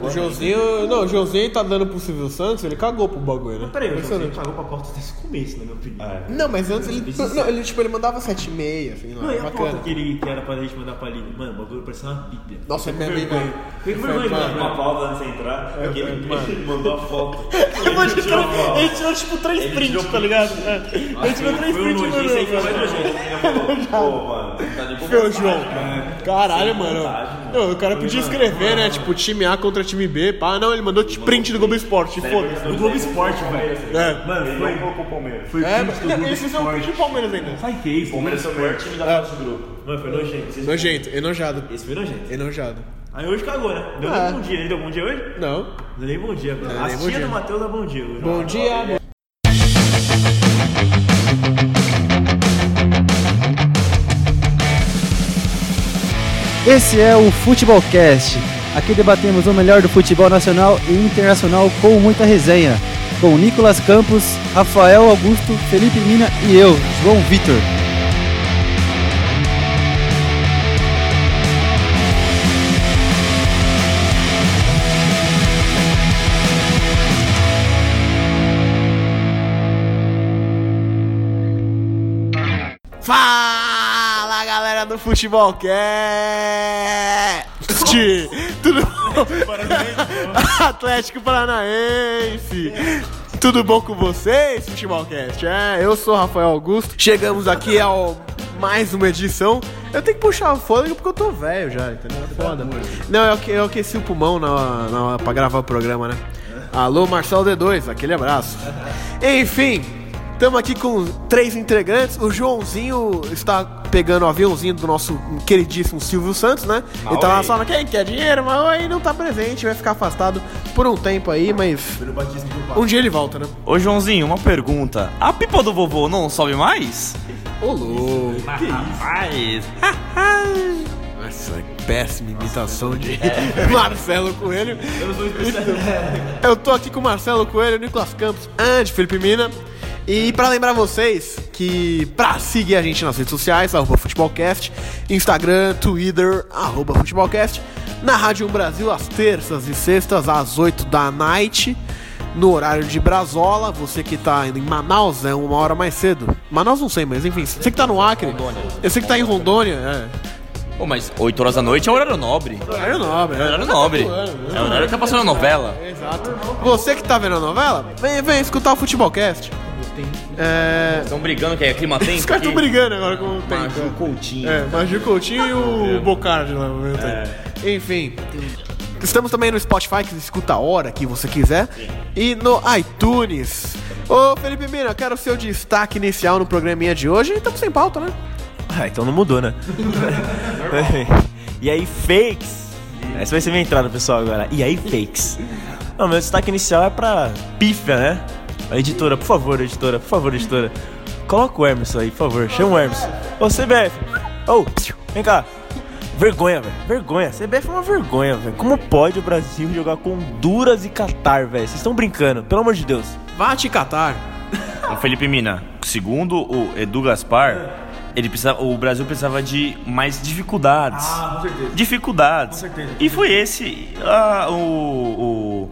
O Joãozinho. Não, o Joãozinho tá dando pro Silvio Santos, ele cagou pro bagulho, né? Peraí, o Impressionante. pagou pra Costa desde o começo, na minha opinião. Não, mas antes ele. Não, ele, tipo, ele mandava 7,5, assim, lá. Não, e a bacana. que, ele, que era pra gente mandar pra Aline? Mano, o bagulho parecia uma bíblia. Nossa, é vergonha. hein, Fiquei com Foi, vergonha de uma pausa antes de entrar. Porque ele, mano. ele mandou a foto. Ele Ele tirou ele tirou tipo três Ele prints, tirou tá ligado? É. Ele tirou três Foi um prints, nojento, isso aí foi mano. mais nojento. Ele falou, pô, mano, tá de boa Foi o João. Caralho, mano. vontade, Não, o cara podia escrever, né? Tipo, time A contra time B. Pá, não, ele mandou print do Globo Esporte. Foda-se. No Globo Esporte, velho. É. Mano, Ele foi, não o Palmeiras. foi É, print do mas Globo esses são print Esporte. do Palmeiras ainda. Sabe o que é isso? Palmeiras é o melhor time da fase de grupo. Mano, foi nojento. Nojento, enojado. Esse foi nojento. Enojado. Aí hoje cagou, né? Deu Ah. nem bom dia. Ele deu bom dia hoje? Não. Deu nem bom dia. nem A tia do Matheus dá bom dia. hoje. Bom dia, bom Esse é o Futebolcast. Aqui debatemos o melhor do futebol nacional e internacional com muita resenha. Com Nicolas Campos, Rafael Augusto, Felipe Mina e eu, João Vitor. Fala do Futebolcast! Tudo bom? Atlético Paranaense! Tudo bom com vocês, Futebolcast? É, eu sou Rafael Augusto. Chegamos aqui ao mais uma edição. Eu tenho que puxar o fôlego porque eu tô velho já, entendeu? É Foda. Não, eu, eu aqueci o pulmão na, na, pra gravar o programa, né? Alô, Marcelo D2, aquele abraço. Enfim, Estamos aqui com três integrantes. O Joãozinho está pegando o aviãozinho do nosso queridíssimo Silvio Santos, né? Ele tá lá falando quem quer dinheiro, mas aí não tá presente, vai ficar afastado por um tempo aí, mas Pelo batismo do pai. um dia ele volta, né? Ô Joãozinho, uma pergunta. A pipa do vovô não sobe mais? Ô louco. Rapaz. Nossa, péssima imitação de Marcelo Coelho. Eu sou especialista. Eu tô aqui com o Marcelo Coelho, Nicolas Campos, Andy, Felipe Mina. E pra lembrar vocês que pra seguir a gente nas redes sociais, arroba Futebolcast, Instagram, Twitter, arroba Futebolcast, na Rádio 1 Brasil às terças e sextas às 8 da night, no horário de Brasola. Você que tá indo em Manaus é uma hora mais cedo. Manaus não sei, mas enfim, você que tá no Acre, eu sei que tá em Rondônia, é. Pô, mas 8 horas da noite é horário nobre. Horário nobre, É horário nobre. É o horário que tá passando a novela. Exato. Você que tá vendo a novela, vem, vem escutar o Futebolcast. É. Estão brigando que é clima tempo. Os caras estão brigando agora com o tempo. Maju Coutinho. É, Magil Coutinho e o Bocardi lá no meu tempo. Enfim. Estamos também no Spotify, que você escuta a hora que você quiser. E no iTunes. Ô, Felipe Mina, eu quero o seu destaque inicial no programinha de hoje. Estamos sem pauta, né? Ah, então não mudou, né? e aí, fakes? Essa vai ser minha entrada, pessoal, agora. E aí, fakes? Não, meu destaque inicial é pra pífia, né? A editora, por favor, editora, por favor, editora. Coloca o Hermes aí, por favor. Chama o Hermes. Ô, CBF. Ô, vem cá. Vergonha, velho. Vergonha. CBF é uma vergonha, velho. Como pode o Brasil jogar com Honduras e Catar, velho? Vocês estão brincando, pelo amor de Deus. Vá te catar. O Felipe Mina, segundo o Edu Gaspar, ele precisa, o Brasil precisava de mais dificuldades. Ah, com certeza. Dificuldades. Com certeza. E foi esse ah, o, o,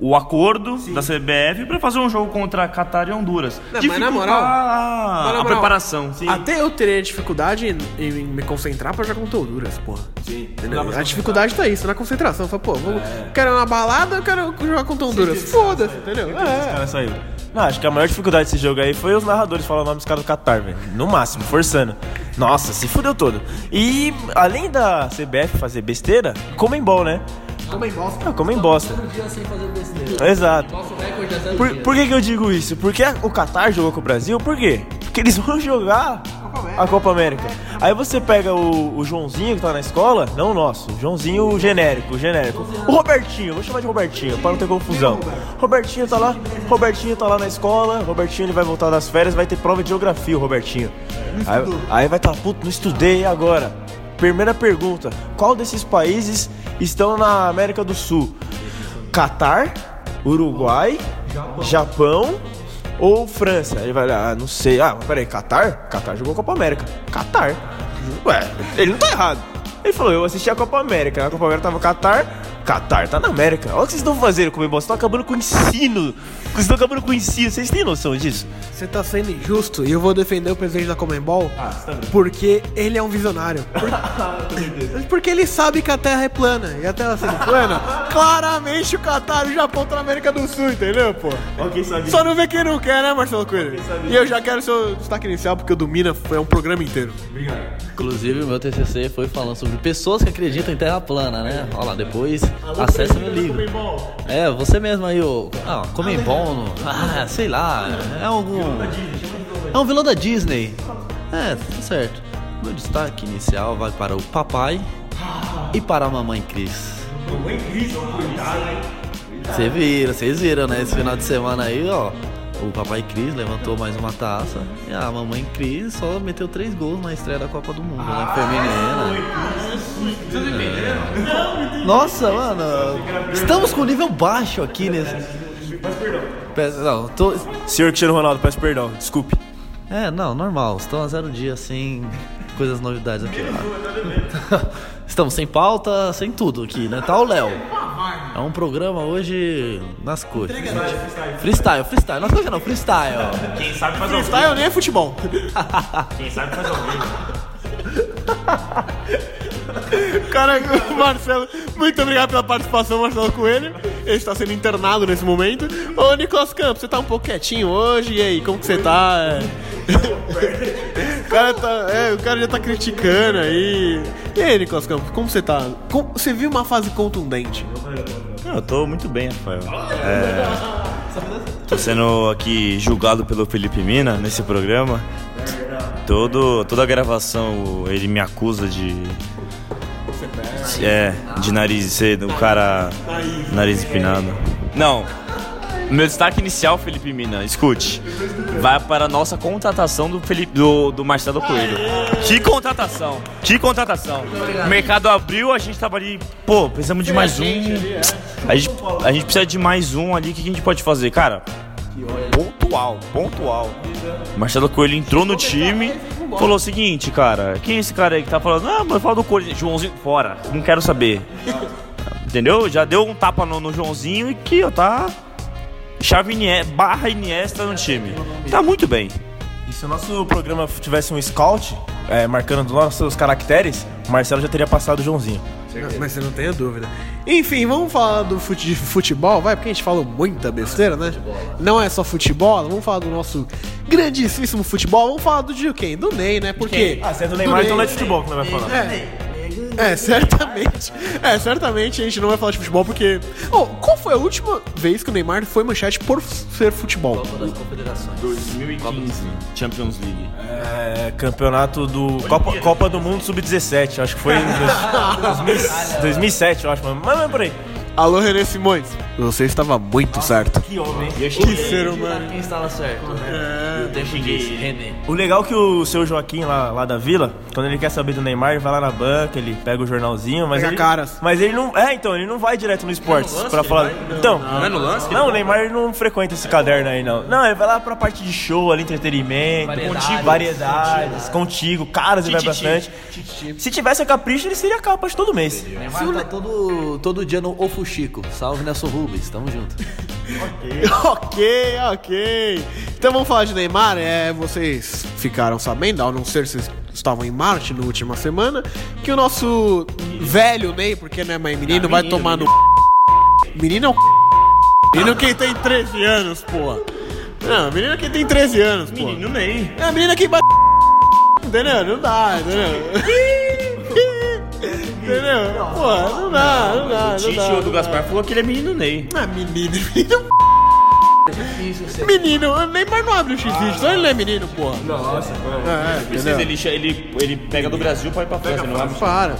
o acordo da CBF para fazer um jogo contra Catar e Honduras. Não, mas na moral- a, na moral, preparação. Até eu teria dificuldade em, em me concentrar pra jogar com Honduras, porra. Sim. A dificuldade tá isso, na concentração. Fala, pô, vou, quero uma balada, eu quero jogar contra Honduras. Foda-se, entendeu? É. Não, acho que a maior dificuldade desse jogo aí foi os narradores falar o nome dos caras do Qatar, velho. No máximo, forçando. Nossa, se fudeu todo. E além da CBF fazer besteira, comem bol, né? Comem bosta. Ah, comem bosta. Exato. Por, por que, que eu digo isso? Porque o Qatar jogou com o Brasil, por quê? Porque eles vão jogar a Copa América. Aí você pega o, o Joãozinho que tá na escola, não o nosso, o Joãozinho genérico, o genérico. O Robertinho, vou chamar de Robertinho, pra não ter confusão. Robertinho tá lá, Robertinho tá lá na escola, Robertinho ele vai voltar das férias, vai ter prova de geografia, o Robertinho. Aí, aí vai tá, puto, não estudei agora. Primeira pergunta: qual desses países estão na América do Sul? Catar, Uruguai, Japão ou França? Ele vai olhar, ah, não sei. Ah, mas peraí, Catar? Catar jogou Copa América. Catar. Ué, ele não tá errado. Ele falou, eu assisti a Copa América. Na Copa América tava Catar, Qatar tá na América. Olha o que vocês estão fazendo com o Vocês estão acabando com o ensino. Vocês estão acabando com o ensino. Vocês têm noção disso? Você tá sendo injusto e eu vou defender o presidente da Comembol ah, tá porque ele é um visionário. Por... porque ele sabe que a Terra é plana. E a Terra sendo plana, claramente o Qatar e o Japão estão na América do Sul, entendeu, pô? Só não vê quem não quer, né, Marcelo Coelho? E eu já quero seu destaque inicial porque o do Mina foi um programa inteiro. Obrigado. Inclusive, o meu TCC foi falando sobre pessoas que acreditam em Terra plana, né? Olha lá, depois acessa meu livro. É, você mesmo aí, o. Ah, Comembol, ah, sei lá, é algum. É um vilão da Disney. É, tá certo. Meu destaque inicial vai para o papai e para a mamãe Cris. Mamãe Cris, Vocês viram, vocês viram, né? Esse final de semana aí, ó. O papai Cris levantou mais uma taça e a mamãe Cris só meteu três gols na estreia da Copa do Mundo, né? Feminina. É. Nossa, mano, estamos com nível baixo aqui nesse. Peço Não, tô... Senhor Cristiano Ronaldo, peço perdão, desculpe. É, não, normal. Estão a zero dia sem coisas novidades aqui. Estamos sem pauta, sem tudo aqui, né? Tá o Léo. É um programa hoje nas cores. Freestyle, freestyle. Nas cores não, freestyle. Quem sabe faz Freestyle nem é futebol. Quem sabe faz ao vivo. Cara, Marcelo, muito obrigado pela participação, Marcelo Coelho. Ele está sendo internado nesse momento. Ô, Nicolas Campos, você tá um pouco quietinho hoje? E aí, como que você tá? o, cara tá é, o cara já tá criticando aí. E aí, Nicolas Campos, como você tá? Como, você viu uma fase contundente? Eu tô muito bem, Rafael. É, tô sendo aqui julgado pelo Felipe Mina nesse programa. Todo, toda a gravação ele me acusa de. É, de nariz, ser o cara. Nariz empinado. Não, meu destaque inicial, Felipe Mina, escute. Vai para a nossa contratação do, Felipe, do, do Marcelo Coelho. Que contratação! Que contratação! O mercado abriu, a gente tava ali, pô, precisamos de mais um. A gente, a gente precisa de mais um ali, o que a gente pode fazer? Cara, pontual, pontual. Marcelo Coelho entrou no time, falou o seguinte, cara, quem é esse cara aí que tá falando? Ah, mas fala do Coelho, Joãozinho, fora, não quero saber. Entendeu? Já deu um tapa no, no Joãozinho e que, ó, tá chave Iniesta, barra Iniesta no time. Tá muito bem. E se o nosso programa tivesse um scout, é, marcando nossos caracteres, o Marcelo já teria passado o Joãozinho. Mas você não tenha dúvida. Enfim, vamos falar do fute futebol, vai, porque a gente falou muita besteira, né? Não é só futebol, vamos falar do nosso grandíssimo futebol, vamos falar do de quem? Do Ney, né? Porque. Ah, se é do Neymar, então não é de futebol que não vai falar. É. É, certamente. É, certamente a gente não vai falar de futebol porque. Oh, qual foi a última vez que o Neymar foi manchete por ser futebol? Copa das Confederações. 2015. Champions League. É, campeonato do. Copa, Copa do Mundo Sub-17, acho que foi em 2007, eu acho, mas, mas é por aí. Alô, René Simões. Você estava muito certo. Que homem. Que ser humano. Quem estava certo. É. Eu. O legal é que o seu Joaquim lá, lá da vila, quando ele quer saber do Neymar, ele vai lá na banca, ele pega o jornalzinho, mas pega ele, caras. Mas ele não, é, então, ele não vai direto no esportes é no para falar. Então, não, não é no lance? Não, o Neymar não frequenta esse caderno aí não. Não, ele vai lá pra parte de show, ali entretenimento, variedades, contigo, variedades, contigo, caras ele vai bastante. Se tivesse a capricho, ele seria capa de todo mês. Neymar tá todo, todo dia no Ofo Chico. Salve Nelson Rubens, tamo junto. ok, ok. Então vamos falar de Neymar. É, vocês ficaram sabendo, ao não ser se vocês estavam em Marte na última semana, que o nosso velho Ney, porque não é mais menino, ah, vai menino, tomar menino. no. Menino é o. Menino quem tem 13 anos, pô. Não, menino quem tem 13 anos, pô. Menino Ney. É, menina que bate. Entendeu? Não dá, entendeu? Entendeu? Pô, não dá, não dá. O tio do Gaspar falou que ele é menino Ney. Ah, menino, menino. Menino, o Neymar não abre o X vídeo, então ele não é menino, porra. Nossa, é, Precisa, ele, ele, ele pega do Brasil pra ir pra França, não abre. Para.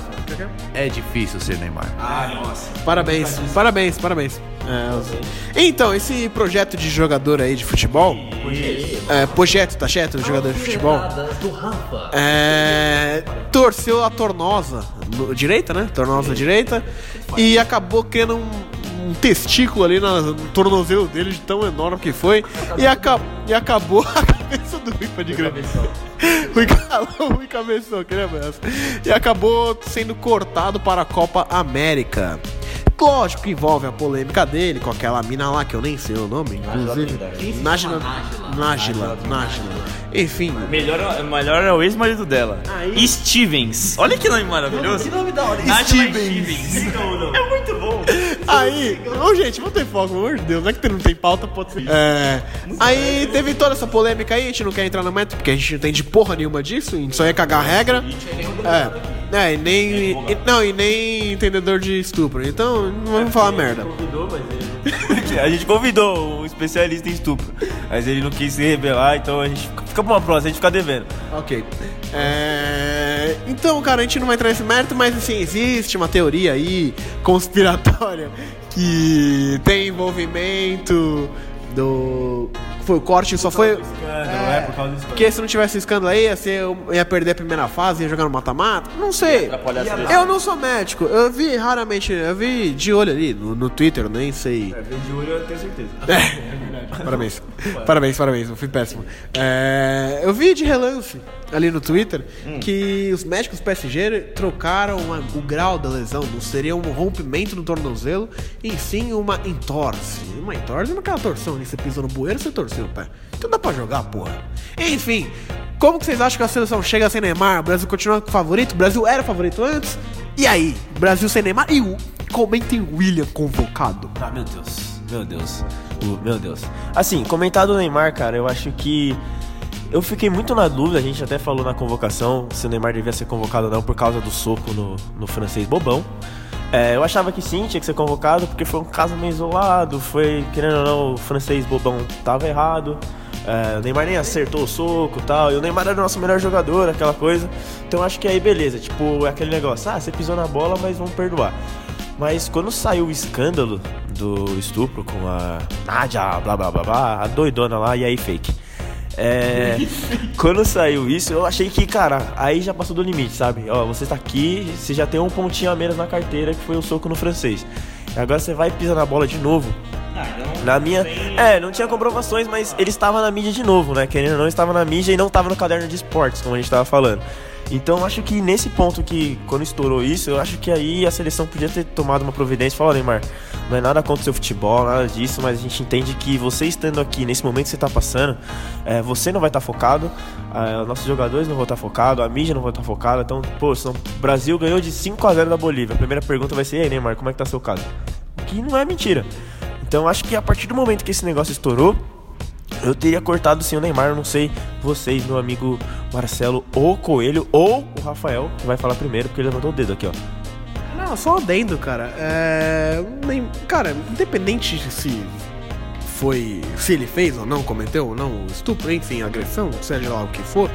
É difícil ser Neymar. Ah, nossa. Parabéns, parabéns, parabéns. É, então, esse projeto de jogador aí de futebol. É, projeto, tá certo? Jogador de futebol. É, torceu a tornosa no, direita, né? Tornosa direita. E acabou criando um, um testículo ali no tornozelo dele, de tão enorme que foi. E, aca e acabou a cabeça do Rui de grande. Rui, Rui cabeçou, que lembra E acabou sendo cortado para a Copa América. lógico que envolve a polêmica dele com aquela mina lá que eu nem sei o nome, inclusive. Nájila. Nájila. Nájila. Enfim. Melhor, melhor é o ex-marido dela. Aí. Stevens. Olha que nome maravilhoso. Que nome da hora. Stevens. É muito bom. Aí, ô gente, vamos ter foco, pelo amor de Deus. Não é que não tem pauta, pode ser. É. Aí teve toda essa polêmica aí, a gente não quer entrar no método, porque a gente não entende porra nenhuma disso, a gente só ia cagar a regra. É. É, e nem. E, não, e nem entendedor de estupro. Então, não vamos falar merda. A gente convidou um especialista em estupro, mas ele não quis se revelar, então a gente fica pra uma próxima, a gente fica devendo. Ok. É... Então, cara, a gente não vai entrar nesse mérito, mas assim, existe uma teoria aí conspiratória que tem envolvimento do. Foi o corte, só foi. Escândalo, é, por causa do escândalo. Porque se não tivesse escândalo aí, ia, ser, ia perder a primeira fase, ia jogar no mata-mata. Não sei. Eu não sou médico. Eu vi raramente, eu vi de olho ali no, no Twitter, nem sei. É, de olho eu tenho certeza. É. Parabéns. parabéns, parabéns. Eu fui péssimo. É, eu vi de relance ali no Twitter que os médicos PSG trocaram a- o grau da lesão. Não seria um rompimento no tornozelo, e sim uma entorse. Uma entorse é aquela torção ali. Você pisou no bueiro, você torceu o pé. Então dá pra jogar, porra. Enfim, como que vocês acham que a seleção chega sem Neymar? O Brasil continua favorito? O Brasil era favorito antes? E aí? Brasil sem Neymar? E o comentem William convocado. Ah, meu Deus. Meu Deus. O- meu Deus. Assim, comentar do Neymar, cara, eu acho que. Eu fiquei muito na dúvida, a gente até falou na convocação se o Neymar devia ser convocado ou não por causa do soco no, no francês bobão. É, eu achava que sim, tinha que ser convocado, porque foi um caso meio isolado, foi, querendo ou não, o francês bobão tava errado. É, o Neymar nem acertou o soco e tal, e o Neymar era o nosso melhor jogador, aquela coisa. Então acho que aí beleza, tipo, é aquele negócio, ah, você pisou na bola, mas vamos perdoar. Mas quando saiu o escândalo do estupro com a Nadia, blá blá blá blá, a doidona lá, e aí fake. É, quando saiu isso, eu achei que, cara, aí já passou do limite, sabe? Ó, você tá aqui, você já tem um pontinho a menos na carteira, que foi o soco no francês. E agora você vai pisar na bola de novo. Na minha. É, não tinha comprovações, mas ele estava na mídia de novo, né? Querendo ou não, estava na mídia e não estava no caderno de esportes, como a gente estava falando. Então acho que nesse ponto que, quando estourou isso, eu acho que aí a seleção podia ter tomado uma providência e falar, "Ó, Neymar, não é nada contra o seu futebol, nada disso, mas a gente entende que você estando aqui, nesse momento que você está passando, é, você não vai estar focado, é, nossos jogadores não vão estar focados, a mídia não vai estar focada, então, pô, o Brasil ganhou de 5 a 0 da Bolívia. A primeira pergunta vai ser, e aí, Neymar, como é que tá seu caso? O que não é mentira. Então acho que a partir do momento que esse negócio estourou, eu teria cortado sim o Neymar, eu não sei vocês, meu amigo Marcelo ou Coelho ou o Rafael, que vai falar primeiro, porque ele levantou o dedo aqui, ó. Não, só adendo, cara. É. Cara, independente de se foi. Se ele fez ou não, cometeu ou não, estupro, enfim, agressão, seja lá o que for.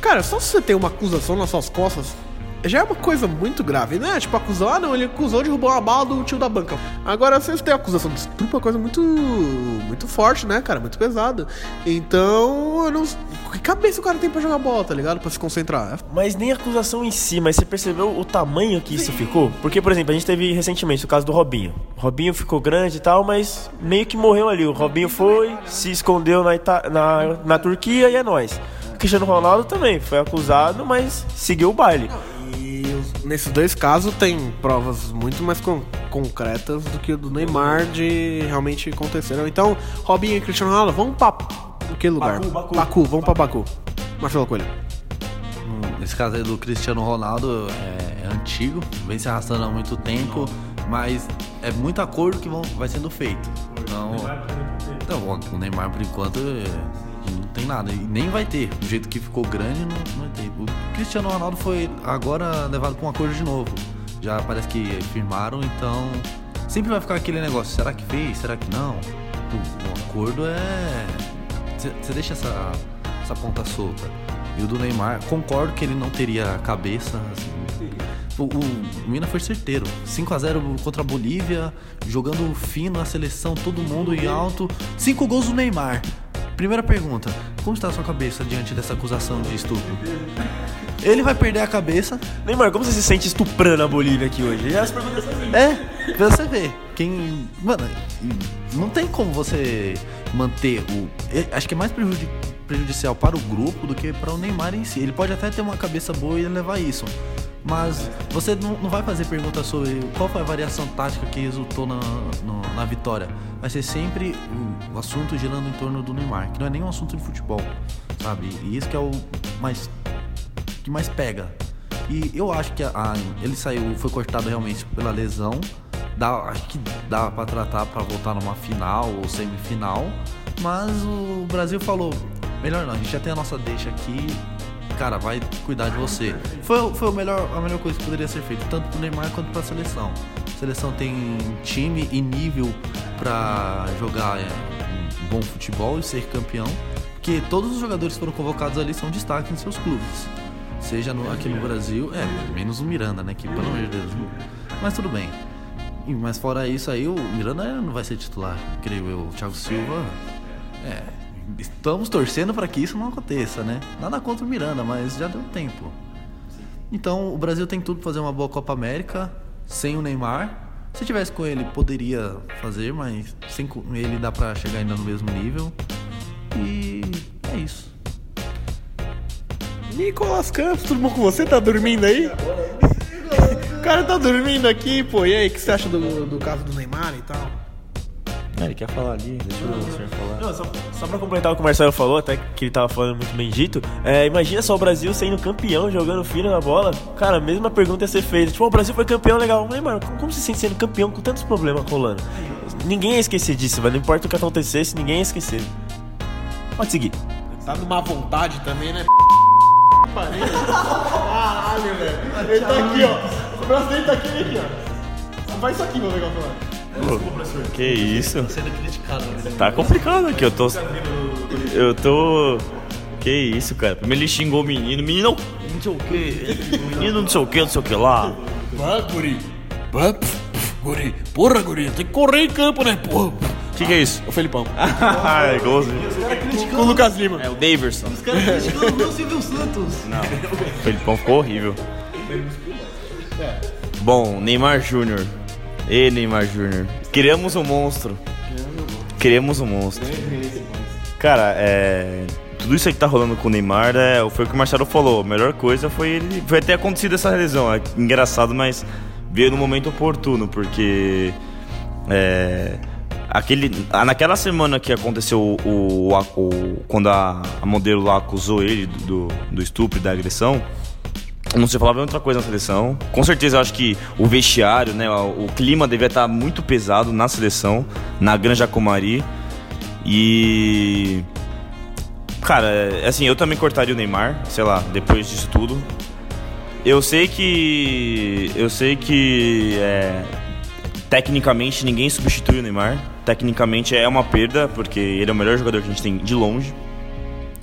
Cara, só se você tem uma acusação nas suas costas. Já é uma coisa muito grave, né? Tipo, acusou, ah não, ele acusou de roubar uma bala do tio da banca. Agora, se você tem acusação de estupro, é uma coisa muito. muito forte, né, cara? Muito pesada. Então, eu não. Que cabeça o cara tem pra jogar bola, tá ligado? Pra se concentrar. Mas nem a acusação em si, mas você percebeu o tamanho que isso ficou? Porque, por exemplo, a gente teve recentemente o caso do Robinho. O Robinho ficou grande e tal, mas meio que morreu ali. O Robinho foi, se escondeu na, Ita- na, na Turquia e é nóis. O Cristiano Ronaldo também foi acusado, mas seguiu o baile. Nesses dois casos tem provas muito mais con- concretas do que o do Neymar de realmente aconteceram. Então, Robinho e Cristiano Ronaldo, vamos pra que lugar? Baku, Baku. vamos pra Baku. Marcelo Coelho. Esse caso aí do Cristiano Ronaldo é, é antigo, vem se arrastando há muito tempo, mas é muito acordo que vão, vai sendo feito. Então, então, o Neymar, por enquanto, é, tem nada. E nem vai ter. Do jeito que ficou grande, não, não vai ter. O Cristiano Ronaldo foi agora levado com um acordo de novo. Já parece que firmaram, então sempre vai ficar aquele negócio: será que fez? Será que não? O, o acordo é. Você deixa essa, essa ponta solta. E o do Neymar, concordo que ele não teria cabeça. assim. O, o, o Mina foi certeiro. 5x0 contra a Bolívia, jogando fino a seleção, todo mundo em alto. 5 gols do Neymar. Primeira pergunta: como está a sua cabeça diante dessa acusação de estupro? Ele vai perder a cabeça. Neymar, como você se sente estuprando a Bolívia aqui hoje? Já se perguntou assim. É, pra você ver. Quem. Mano, não tem como você manter o. Acho que é mais prejudi- prejudicial para o grupo do que para o Neymar em si. Ele pode até ter uma cabeça boa e levar isso. Mas você não, vai fazer pergunta sobre qual foi a variação tática que resultou na, no, na vitória. Vai ser sempre o, o, assunto girando em torno do Neymar, que não é nem um assunto de futebol, sabe? E isso que é o mais que mais pega. E eu acho que a, a, ele saiu, foi cortado realmente pela lesão. Dá, acho que dá para tratar para voltar numa final ou semifinal. Mas o Brasil falou: melhor não, a gente já tem a nossa deixa aqui, cara, vai cuidar de você. Foi, foi o melhor, a melhor coisa que poderia ser feito, tanto pro Neymar quanto pra seleção. A seleção tem time e nível para jogar é, um bom futebol e ser campeão, porque todos os jogadores que foram convocados ali são destaque em seus clubes. Seja no, aqui no Brasil, é, menos o Miranda, né? Que pelo amor de Deus. Mas tudo bem. Mas fora isso aí, o Miranda não vai ser titular, creio eu. O Thiago Silva, é, estamos torcendo para que isso não aconteça, né? Nada contra o Miranda, mas já deu tempo. Então o Brasil tem tudo para fazer uma boa Copa América sem o Neymar. Se tivesse com ele, poderia fazer, mas sem ele dá para chegar ainda no mesmo nível. E é isso. Nicolas Campos, tudo bom com você? Tá dormindo aí? O cara tá dormindo aqui, pô. E aí, o que você acha do, do caso do Neymar e tal? É, ele quer falar ali, deixa o senhor falar. Não, só, só pra completar o que o Marcelo falou, até que ele tava falando muito bem dito, é, imagina só o Brasil sendo campeão, jogando fino na bola. Cara, a mesma pergunta ia ser feita. Tipo, o Brasil foi campeão, legal. Mas, mano, como se sente sendo campeão com tantos problemas rolando? Ninguém ia esquecer disso, velho. Não importa o que acontecesse, ninguém ia esquecer. Pode seguir. Tá numa vontade também, né? Caralho, velho. Ele tá aqui, ó. O braço dele tá aqui, aqui, ó. Faz isso aqui, meu legal falar. Que isso? Tá sendo criticado. Né? Tá complicado aqui, eu tô. Eu tô. Que isso, cara? Primeiro ele xingou o menino, menino não sei o que, menino não sei o que, não sei o que lá. Vai, guri. Vai, guri. Porra, guri, tem que correr em campo, né, porra. O que, que é isso? O Felipão. ah, é igualzinho. Com o Lucas Lima. É o Daverson. Os caras criticando o Silvio Santos. Não, o Felipão ficou horrível. Bom, Neymar Júnior. E Neymar Júnior. Criamos um monstro. Criamos um monstro. Cara, é. Tudo isso aí que tá rolando com o Neymar é, foi o que o Marcelo falou. A melhor coisa foi ele. Foi ter acontecido essa lesão. É engraçado, mas veio no momento oportuno, porque. É, aquele, naquela semana que aconteceu o, o, o quando a, a, modelo lá acusou ele do, do estupro e da agressão, não se falava outra coisa na seleção. Com certeza eu acho que o vestiário, né, o clima devia estar muito pesado na seleção, na Granja Comari. E cara, é, assim, eu também cortaria o Neymar, sei lá, depois disso tudo. Eu sei que eu sei que é, tecnicamente ninguém substitui o Neymar. Tecnicamente é uma perda, porque ele é o melhor jogador que a gente tem de longe.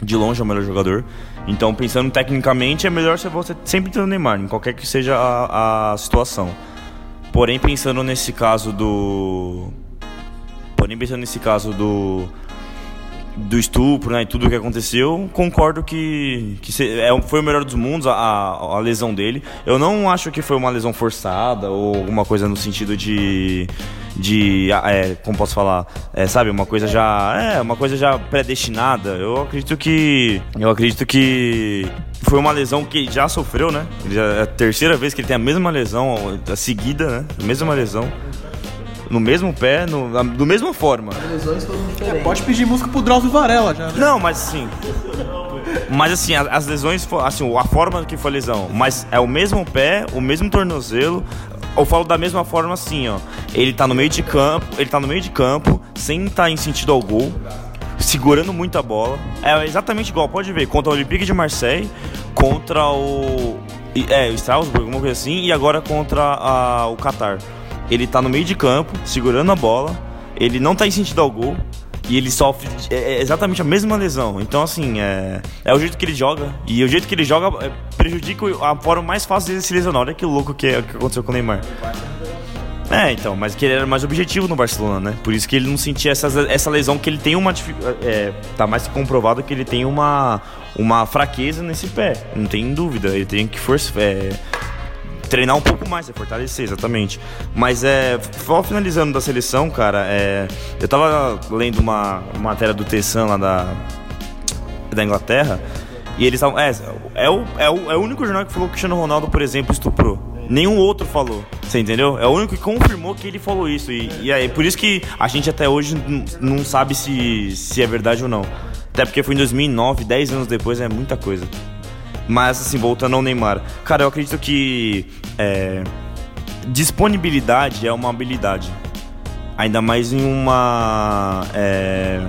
De longe é o melhor jogador. Então, pensando tecnicamente, é melhor você sempre ter o Neymar, em qualquer que seja a, a situação. Porém, pensando nesse caso do. Porém, pensando nesse caso do. Do estupro, né? E tudo o que aconteceu, concordo que, que é, foi o melhor dos mundos a, a, lesão dele. Eu não acho que foi uma lesão forçada ou alguma coisa no sentido de de é, como posso falar é, sabe uma coisa já é uma coisa já predestinada eu acredito que eu acredito que foi uma lesão que já sofreu né já, é a terceira vez que ele tem a mesma lesão a seguida né a mesma lesão no mesmo pé, no, da, do mesma forma. As lesões foram diferentes. É, pode pedir música pro Drauzio Varela já. Né? Não, mas assim. Mas assim, as, as lesões, assim, a forma que foi a lesão, mas é o mesmo pé, o mesmo tornozelo, eu falo da mesma forma assim, ó. Ele tá no meio de campo, ele tá no meio de campo, sem estar tá em sentido ao gol, segurando muito a bola. É exatamente igual, pode ver, contra o Olympique de Marseille, contra o. É, o Strasbourg, alguma coisa assim, e agora contra a, o Qatar. Ele tá no meio de campo, segurando a bola, ele não tá em sentido ao gol, e ele sofre é, é exatamente a mesma lesão. Então, assim, é, é o jeito que ele joga. E o jeito que ele joga é, prejudica a forma mais fácil de se lesionar. Olha que louco que, é, que aconteceu com o Neymar. É, então, mas que ele era mais objetivo no Barcelona, né? Por isso que ele não sentia essa, essa lesão, que ele tem uma. É, tá mais comprovado que ele tem uma, uma fraqueza nesse pé. Não tem dúvida. Ele tem que forçar. É, treinar um pouco mais, é fortalecer, exatamente. Mas é. Só finalizando da seleção, cara, é, eu tava lendo uma, uma matéria do Tessan lá da, da Inglaterra. E eles estavam. É, é, o, é, o, é o único jornal que falou que o Cristiano Ronaldo, por exemplo, estuprou. Nenhum outro falou. Você entendeu? É o único que confirmou que ele falou isso. E, e é por isso que a gente até hoje não sabe se, se é verdade ou não. Até porque foi em 2009, 10 anos depois, é muita coisa. Mas, assim, voltando ao Neymar. Cara, eu acredito que é, disponibilidade é uma habilidade. Ainda mais em uma. É,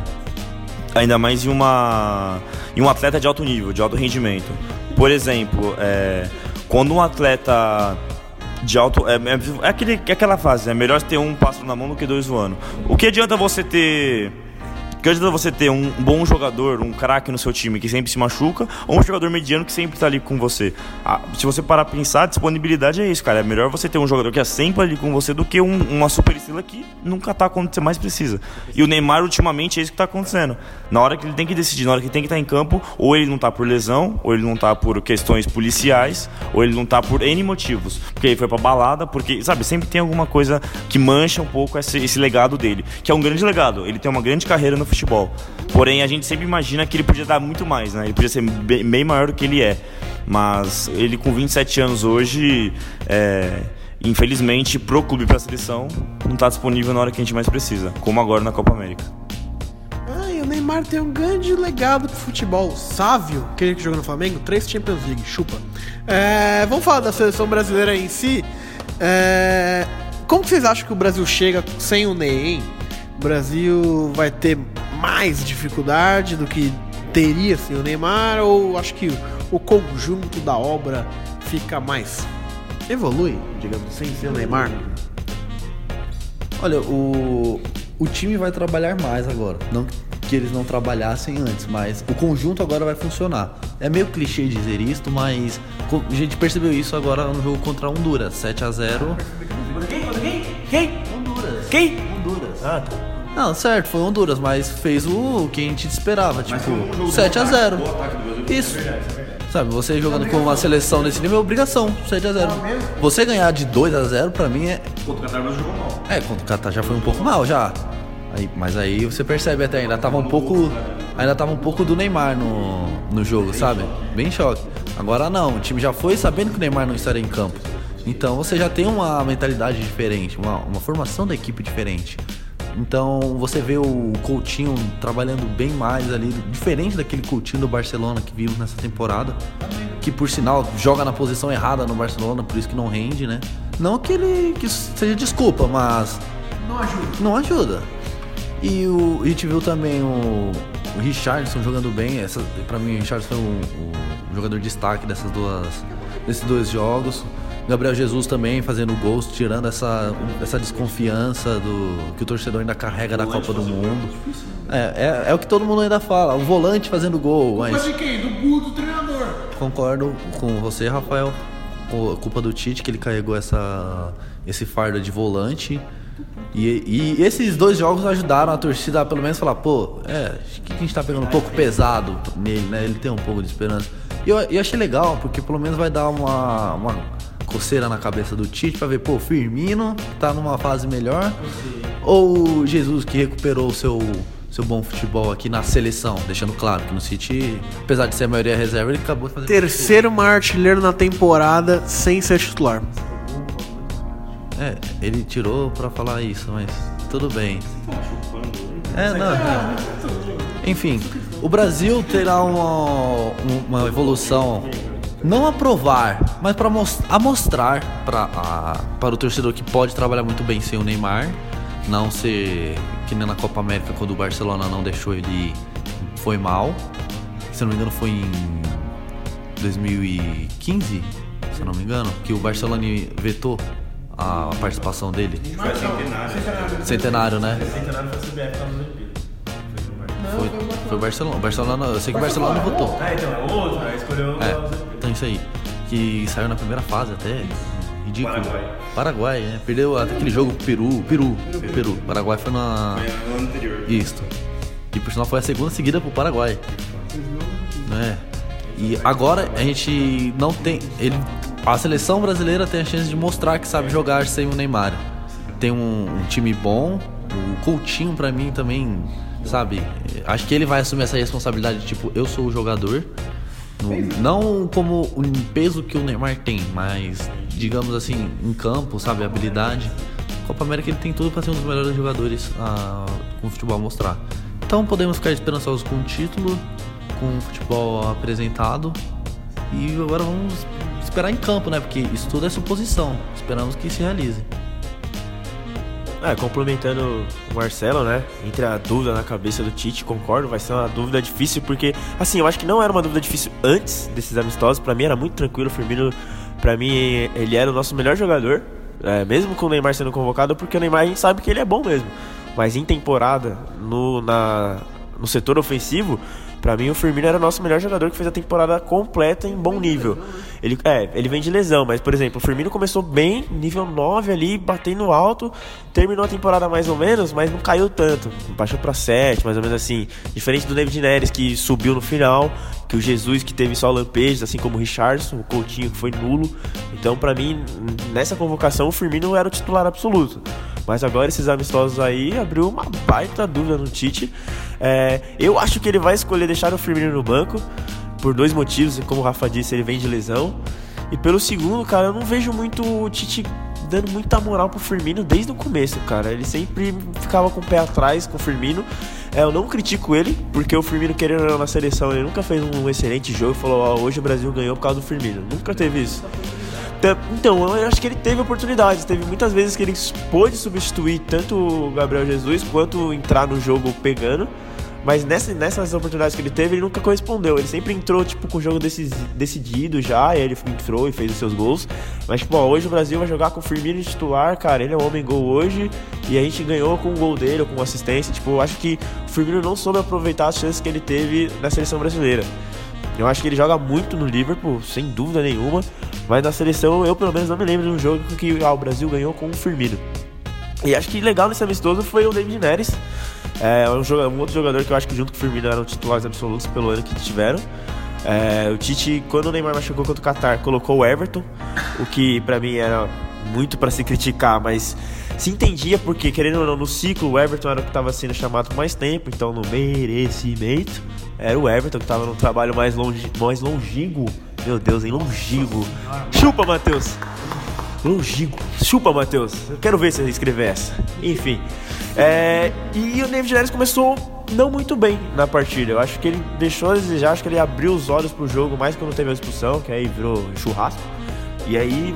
ainda mais em uma. em um atleta de alto nível, de alto rendimento. Por exemplo, é, quando um atleta de alto. É, é, é, aquele, é aquela fase, é melhor ter um pássaro na mão do que dois voando. O que adianta você ter que adianta você ter um bom jogador, um craque no seu time que sempre se machuca, ou um jogador mediano que sempre tá ali com você? Ah, se você parar pra pensar, disponibilidade é isso, cara. É melhor você ter um jogador que é sempre ali com você do que um, uma super estrela que nunca tá quando você mais precisa. E o Neymar, ultimamente, é isso que tá acontecendo. Na hora que ele tem que decidir, na hora que ele tem que estar tá em campo, ou ele não tá por lesão, ou ele não tá por questões policiais, ou ele não tá por N motivos. Porque ele foi pra balada, porque, sabe, sempre tem alguma coisa que mancha um pouco esse, esse legado dele, que é um grande legado. Ele tem uma grande carreira no futebol. Porém, a gente sempre imagina que ele podia dar muito mais, né? Ele podia ser bem maior do que ele é. Mas ele com 27 anos hoje, é, infelizmente, pro clube e pra seleção, não está disponível na hora que a gente mais precisa, como agora na Copa América. Ah, o Neymar tem um grande legado pro futebol. Sávio, aquele que jogou no Flamengo, três Champions League, chupa. É, vamos falar da seleção brasileira em si. É, como vocês acham que o Brasil chega sem o Ney, hein? O Brasil vai ter mais dificuldade do que teria sem o Neymar ou acho que o conjunto da obra fica mais evolui, digamos, sem ser o Neymar? Olha, o, o time vai trabalhar mais agora. Não que eles não trabalhassem antes, mas o conjunto agora vai funcionar. É meio clichê dizer isso, mas a gente percebeu isso agora no jogo contra Honduras, 7 a 0 Quem? Quem? Quem? Honduras. Quem? Honduras. Ah, tá. Não, certo, foi Honduras, mas fez o que a gente esperava, tipo, 7 a 0 Isso. Sabe, você jogando com uma seleção desse nível é obrigação, 7 a 0 Você ganhar de 2 a 0 pra mim é. Contra o Qatar você jogou mal. É, contra o Qatar já foi um pouco mal já. Aí, mas aí você percebe até, ainda tava um pouco. Ainda tava um pouco do Neymar no, no jogo, sabe? Bem choque. Agora não, o time já foi sabendo que o Neymar não estaria em campo. Então você já tem uma mentalidade diferente, uma, uma formação da equipe diferente. Então você vê o Coutinho trabalhando bem mais ali, diferente daquele Coutinho do Barcelona que vimos nessa temporada, que por sinal joga na posição errada no Barcelona, por isso que não rende, né? Não que ele que seja desculpa, mas não ajuda. Não ajuda. E o, a gente viu também o, o Richardson jogando bem. Essa, pra mim, o Richardson foi o, o jogador de destaque dessas duas, desses dois jogos. Gabriel Jesus também fazendo gols, tirando essa, essa desconfiança do que o torcedor ainda carrega da Copa do Mundo. É, é, é, o que todo mundo ainda fala, o volante fazendo gol. Mas... De quem? Do burro do treinador. Concordo com você, Rafael. A culpa do Tite, que ele carregou essa, esse fardo de volante. E, e, esses dois jogos ajudaram a torcida a pelo menos falar, pô, é, acho que a gente tá pegando um pouco pesado nele, né? Ele tem um pouco de esperança. E eu, eu achei legal, porque pelo menos vai dar uma, uma coceira na cabeça do Tite para ver, pô, Firmino tá numa fase melhor ou Jesus que recuperou o seu seu bom futebol aqui na seleção, deixando claro que no City, apesar de ser a maioria reserva, ele acabou de fazer terceiro maior artilheiro na temporada sem ser titular. É, ele tirou para falar isso, mas tudo bem. É, não. Enfim, o Brasil terá uma, uma evolução não aprovar, mas para mostrar pra, para o torcedor que pode trabalhar muito bem sem o Neymar, não ser que nem na Copa América quando o Barcelona não deixou ele foi mal. Se não me engano foi em 2015, se eu não me engano, que o Barcelona vetou a participação dele. Foi centenário. Centenário, né? Centenário foi CBF nas Olimpíadas. Foi, foi o Barcelona. Barcelona, eu sei que o Barcelona votou. É, então, é outro, aí escolheu é. Então isso aí. Que saiu na primeira fase até. Ridículo. Paraguai. Paraguai, né? Perdeu até aquele jogo Peru. Peru. Peru. Peru. Paraguai foi na. Foi no anterior. Isso. E por sinal foi a segunda seguida pro Paraguai. Né? E agora a gente não tem. Ele, a seleção brasileira tem a chance de mostrar que sabe jogar sem o Neymar. Tem um, um time bom. O Coutinho, pra mim, também, sabe? Acho que ele vai assumir essa responsabilidade, tipo, eu sou o jogador Não como o peso que o Neymar tem, mas digamos assim, em campo, sabe, habilidade. Copa América ele tem tudo para ser um dos melhores jogadores a, com o futebol a mostrar. Então podemos ficar esperançosos com o título, com o futebol apresentado. E agora vamos esperar em campo, né? Porque isso tudo é suposição. Esperamos que se realize. É, complementando o Marcelo, né? Entre a dúvida na cabeça do Tite, concordo, vai ser uma dúvida difícil, porque, assim, eu acho que não era uma dúvida difícil antes desses amistosos. Para mim era muito tranquilo. O Firmino, para mim, ele era o nosso melhor jogador, é, mesmo com o Neymar sendo convocado, porque o Neymar a gente sabe que ele é bom mesmo. Mas em temporada, no, na, no setor ofensivo, para mim, o Firmino era o nosso melhor jogador que fez a temporada completa em bom nível. Ele, é, ele vem de lesão, mas, por exemplo, o Firmino começou bem, nível 9 ali, batendo alto, terminou a temporada mais ou menos, mas não caiu tanto. Baixou para 7, mais ou menos assim. Diferente do David Neres, que subiu no final, que o Jesus, que teve só lampejos, assim como o Richardson, o Coutinho, que foi nulo. Então, para mim, nessa convocação, o Firmino era o titular absoluto. Mas agora esses amistosos aí abriu uma baita dúvida no Tite. É, eu acho que ele vai escolher deixar o Firmino no banco por dois motivos. Como o Rafa disse, ele vem de lesão. E pelo segundo, cara, eu não vejo muito o Tite dando muita moral pro Firmino desde o começo, cara. Ele sempre ficava com o pé atrás com o Firmino. É, eu não critico ele, porque o Firmino, querendo na seleção, ele nunca fez um excelente jogo. Falou, ó, hoje o Brasil ganhou por causa do Firmino. Nunca teve isso. Então, eu acho que ele teve oportunidades. Teve muitas vezes que ele pôde substituir tanto o Gabriel Jesus quanto entrar no jogo pegando. Mas nessa, nessas oportunidades que ele teve, ele nunca correspondeu. Ele sempre entrou, tipo, com o jogo decidido já, e ele entrou e fez os seus gols. Mas, tipo, ó, hoje o Brasil vai jogar com o Firmino titular, cara, ele é o homem gol hoje, e a gente ganhou com o gol dele, com assistência. Tipo, eu acho que o Firmino não soube aproveitar as chances que ele teve na seleção brasileira. Eu acho que ele joga muito no Liverpool, sem dúvida nenhuma. Mas na seleção, eu pelo menos não me lembro de um jogo que ah, o Brasil ganhou com o Firmino. E acho que legal nesse amistoso foi o David Neres. É um, jogador, um outro jogador que eu acho que junto com o Firmino eram titulares absolutos pelo ano que tiveram. É, o Tite, quando o Neymar machucou contra o Qatar, colocou o Everton, o que para mim era muito para se criticar, mas se entendia porque, querendo ou não, no ciclo o Everton era o que estava sendo chamado mais tempo, então no merecimento era o Everton que estava no trabalho mais, longe, mais longínquo. Meu Deus, hein? Longínquo. Chupa, Matheus! Longínquo. Chupa, Matheus. Eu quero ver se você escrever essa. Enfim. É, e o David Neres começou não muito bem na partida. Eu acho que ele deixou a desejar, acho que ele abriu os olhos pro jogo mais quando teve a expulsão, que aí virou churrasco. E aí,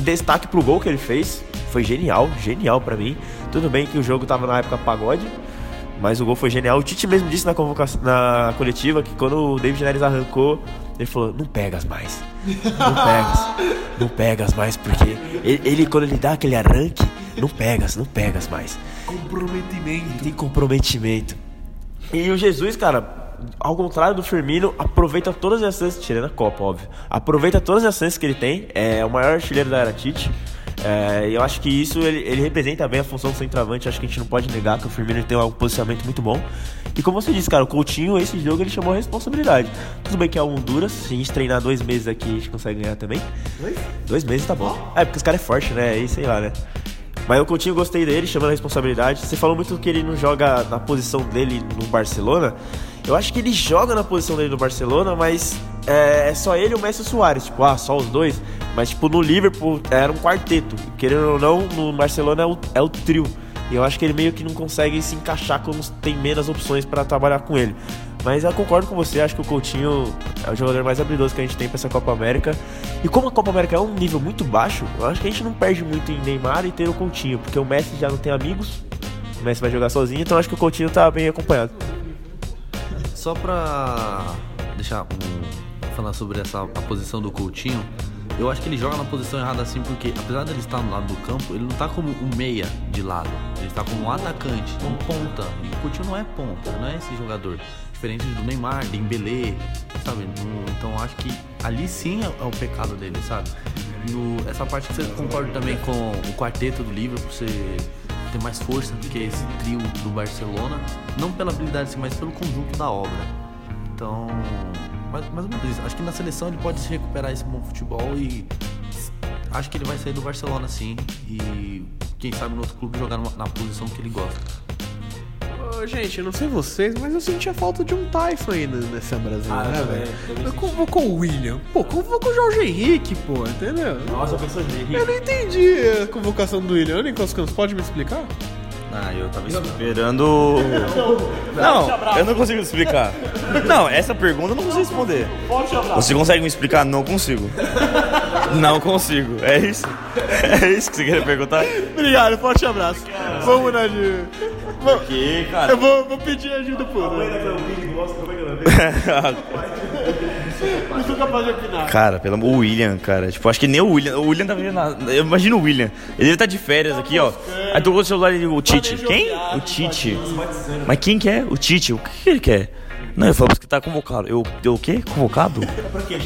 destaque pro gol que ele fez. Foi genial, genial para mim. Tudo bem que o jogo tava na época pagode, mas o gol foi genial. O Tite mesmo disse na, convocação, na coletiva que quando o David Neres arrancou, ele falou: Não pegas mais. Não pegas. Não pegas mais, porque ele, ele, quando ele dá aquele arranque, não pegas, não pegas mais. Comprometimento. Tem comprometimento. E o Jesus, cara, ao contrário do Firmino, aproveita todas as chances, tirando a Copa, óbvio. Aproveita todas as chances que ele tem. É o maior artilheiro da era Tite. É, eu acho que isso ele, ele, representa bem a função do centroavante. Acho que a gente não pode negar que o Firmino tem um posicionamento muito bom. E como você disse, cara, o Coutinho, esse jogo ele chamou a responsabilidade. Tudo bem que é o Honduras, se a gente treinar dois meses aqui, a gente consegue ganhar também. Dois? Dois meses tá bom. É, porque os caras é forte, né? Aí sei lá, né? Mas o Coutinho gostei dele, chamando a responsabilidade. Você falou muito que ele não joga na posição dele no Barcelona. Eu acho que ele joga na posição dele no Barcelona, mas é, é só ele e o Messi Soares. Tipo, ah, só os dois. Mas, tipo, no Liverpool era um quarteto. Querendo ou não, no Barcelona é o, é o trio. E eu acho que ele meio que não consegue se encaixar quando tem menos opções para trabalhar com ele. Mas eu concordo com você, acho que o Coutinho é o jogador mais habilidoso que a gente tem para essa Copa América. E como a Copa América é um nível muito baixo, eu acho que a gente não perde muito em Neymar e ter o Coutinho, porque o Messi já não tem amigos, o Messi vai jogar sozinho, então acho que o Coutinho tá bem acompanhado. Só pra deixar um, falar sobre essa a posição do Coutinho, eu acho que ele joga na posição errada assim porque, apesar dele estar no lado do campo, ele não tá como um meia de lado. Ele tá como um atacante, um ponta. E o Coutinho não é ponta, não é esse jogador. Diferente do Neymar, de Embelé, sabe? Então acho que ali sim é, é o pecado dele, sabe? No, essa parte que você concorda também com o quarteto do Liverpool, você ter mais força do que esse trio do Barcelona, não pela habilidade, mas pelo conjunto da obra. Então, mais, mais ou menos isso. Acho que na seleção ele pode se recuperar esse bom futebol e acho que ele vai sair do Barcelona sim. E quem sabe no outro clube jogar na posição que ele gosta. Ô, gente, eu não sei vocês, mas eu senti a falta de um Tyson aí nesse Brasil, ah, né, velho? Eu convocou o William. Pô, convocou o Jorge Henrique, pô, entendeu? Nossa, eu pensou Henrique. Eu não entendi a convocação do William. Nicolas Campos, pode me explicar? Ah, eu tava esperando. Não, eu não consigo explicar. Não, essa pergunta eu não consigo responder. Você consegue me explicar? Não consigo. Não consigo. É isso? É isso que você quer perguntar? Obrigado, forte abraço. Vamos, Nadir. Por quê, cara? Eu vou, vou pedir ajuda pro. Não sou capaz de opinar. Cara, pelo amor. O William, cara. Tipo, acho que nem o William. O William tá vendo nada. Eu imagino o William. Ele deve tá de férias aqui, ó. Aí tocou o celular e o Tite. Quem? O Tite. Mas quem que é? O Tite. O que ele quer? Não, eu falei que tá convocado. Eu, eu o quê? Convocado? pra quê?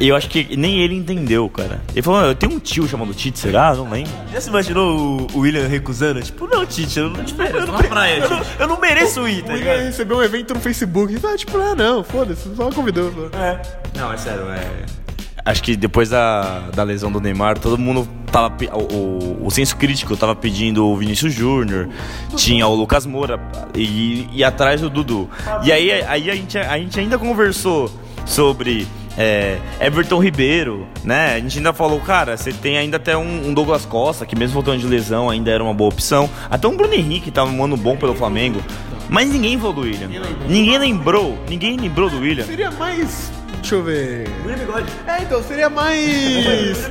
Eu acho que nem ele entendeu, cara. Ele falou, eu tenho um tio chamado Tite, será? Não lembro. Já se imaginou o William recusando? Tipo, não, Tite, eu não, tipo, eu, não, praia, eu, não, eu não mereço ir, tá? O William recebeu um evento no Facebook e tá, tipo, ah, não, foda-se, só convidou. Só. É. Não, é sério, é acho que depois da, da lesão do Neymar, todo mundo tava. O, o, senso crítico tava pedindo o Vinícius Júnior, tinha o Lucas Moura e, e atrás o Dudu. E aí, aí a, gente, a gente ainda conversou sobre. É, Everton Ribeiro, né? A gente ainda falou, cara, você tem ainda até um, um, Douglas Costa, que mesmo voltando de lesão ainda era uma boa opção. Até um Bruno Henrique tava um ano bom pelo Flamengo. Mas ninguém falou do William. Ninguém lembrou. Ninguém lembrou do William. Seria mais Deixa eu ver. William Bigode. É, então, seria mais.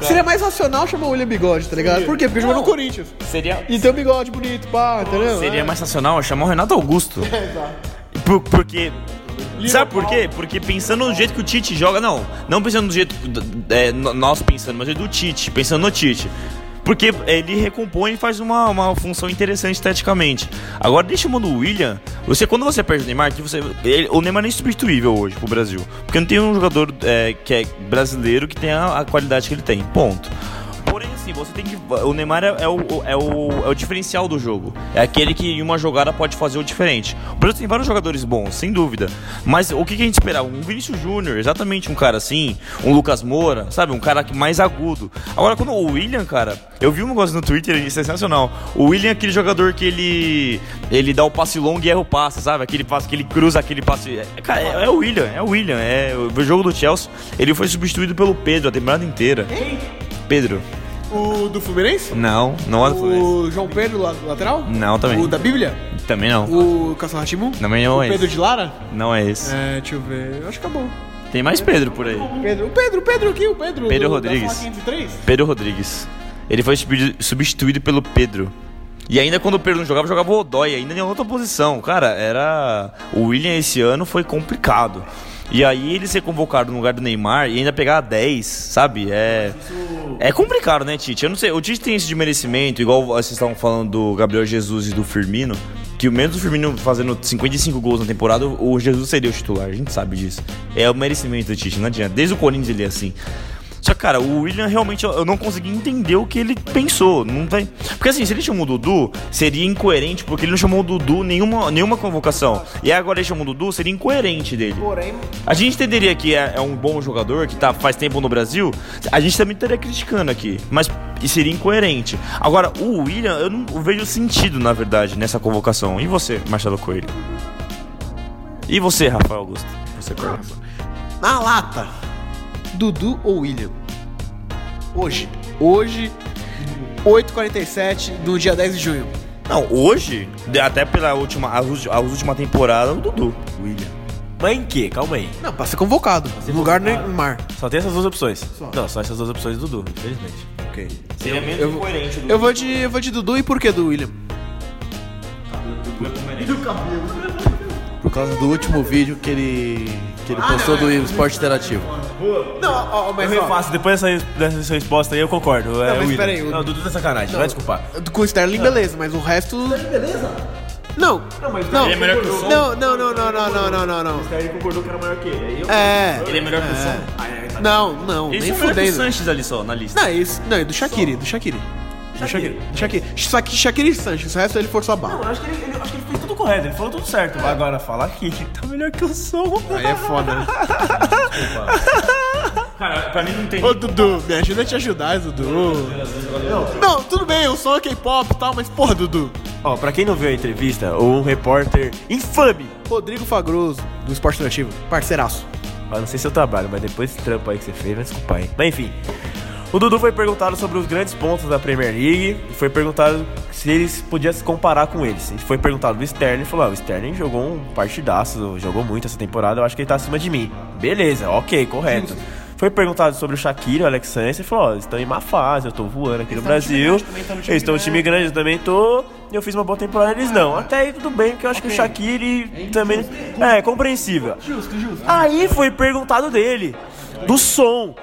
Tá seria mais racional chamar o William Bigode, tá ligado? Por quê? Porque jogou no Corinthians. Seria. E tem um bigode bonito, pá, entendeu? Seria mais racional chamar o Renato Augusto. É, exato. Por, porque. Sabe por quê? Porque pensando no jeito que o Tite joga, não, não pensando no jeito. É, nós pensando, mas do Tite, pensando no Tite. Porque ele recompõe e faz uma, uma função interessante esteticamente. Agora, deixa o William. Você, quando você perde o Neymar, você, ele, o Neymar é insubstituível hoje pro Brasil. Porque não tem um jogador é, que é brasileiro que tenha a qualidade que ele tem. Ponto assim, você tem que. O Neymar é, é, o, é, o, é o diferencial do jogo. É aquele que em uma jogada pode fazer o diferente. O Brasil tem vários jogadores bons, sem dúvida. Mas o que, que a gente esperava? Um Vinícius Júnior, exatamente um cara assim. Um Lucas Moura, sabe? Um cara mais agudo. Agora, quando o William, cara, eu vi um negócio no Twitter é sensacional. O William é aquele jogador que ele. Ele dá o passe longo e erra o passe, sabe? Aquele passe que ele cruza aquele passe. É, cara, é, é o William, é o William. É o jogo do Chelsea. Ele foi substituído pelo Pedro a temporada inteira. Pedro. O do Fluminense? Não, não é do Fluminense. O João Pedro, lateral? Não, também. O da Bíblia? Também não. O Ratimu? Também não o é Pedro esse. de Lara? Não é esse. É, deixa eu ver. Eu acho que acabou. Tem mais Pedro por aí. Pedro, o Pedro, o Pedro aqui, o Pedro. Pedro Rodrigues. Pedro Rodrigues. Ele foi substituído pelo Pedro. E ainda quando o Pedro não jogava, jogava o Odói, ainda em outra posição. Cara, era. O William esse ano foi complicado. E aí ele ser convocado no lugar do Neymar e ainda pegar 10, sabe? É. É complicado, né, Tite? Eu não sei. O Tite tem esse de merecimento, igual vocês estavam falando do Gabriel Jesus e do Firmino. Que o mesmo do Firmino fazendo 55 gols na temporada, o Jesus seria o titular. A gente sabe disso. É o merecimento do Tite, não adianta. Desde o Corinthians ele é assim. Só que, cara, o William realmente eu não consegui entender o que ele pensou. Não vai... Porque assim, se ele chamou o Dudu, seria incoerente, porque ele não chamou o Dudu nenhuma, nenhuma convocação. E agora ele chamou o Dudu, seria incoerente dele. Porém. A gente entenderia que é, é, um bom jogador, que tá faz tempo no Brasil. A gente também estaria criticando aqui. Mas e seria incoerente. Agora, o William, eu não vejo sentido, na verdade, nessa convocação. E você, Marcelo Coelho? E você, Rafael Augusto? Você, Na lata. Dudu ou William? Hoje. Hoje, 8h47 do dia 10 de junho. Não, hoje, até pela última, a, a última temporada, o Dudu. William. Mas em que? Calma aí. Não, pra ser convocado. Pra ser no lugar do Neymar. Só tem essas duas opções. Só. Não, só essas duas opções do Dudu, infelizmente. Ok. Seria menos eu, coerente do eu vou de Eu vou de Dudu e por que do William? E do cabelo. Por causa do último vídeo que ele, que ele postou do Esporte Interativo. Não, ó, mas eu refaço, depois dessa, dessa sua resposta aí eu concordo. Não, é, mas peraí. O... Não, Dudu tá sacanagem, não, vai desculpar. Com o Sterling, beleza, mas o resto. Sterling, beleza? Não, não, mas não. Ele é melhor que o som? Não, não, não, não, não, não, não, não, não. O Sterling concordou que era maior que ele. É. Ele é melhor que o som? Tá não, não, nem fudendo. Ele é Sanches ali só, na lista. Não, isso, não, é do Shaqiri, do Shaqiri. Do Shaqiri. Shaqiri. Só que Shaqiri e Sanches, o resto ele forçou a barra. Não, eu acho que ele, ele, acho que correto, ele falou tudo certo. É. Agora, falar aqui que tá melhor que o som. Aí é foda, né? Desculpa. Cara, pra mim não tem. Ô, Dudu, me ajuda a te ajudar, Dudu. Não, não tudo bem, o som é K-pop e tal, mas porra, Dudu. Ó, pra quem não viu a entrevista, um repórter infame, Rodrigo Fagroso, do Esporte Interativo, parceiraço. Ah, não sei se eu trabalho, mas depois desse trampo aí que você fez, vai desculpar aí. Mas enfim. O Dudu foi perguntado sobre os grandes pontos da Premier League e foi perguntado se eles podiam se comparar com eles. E foi perguntado do Sterling e falou: ah, o Sterling jogou um partidaço, jogou muito essa temporada, eu acho que ele tá acima de mim. Beleza, ok, correto. Foi perguntado sobre o Shaqiri e o Alex Sanchez e falou: ó, eles estão em má fase, eu tô voando aqui no Brasil. Eles estão no time grande, eu também tô. E eu fiz uma boa temporada, eles não. Até aí tudo bem, porque eu acho que o Shaqiri também. É, compreensível. Aí foi perguntado dele, do som.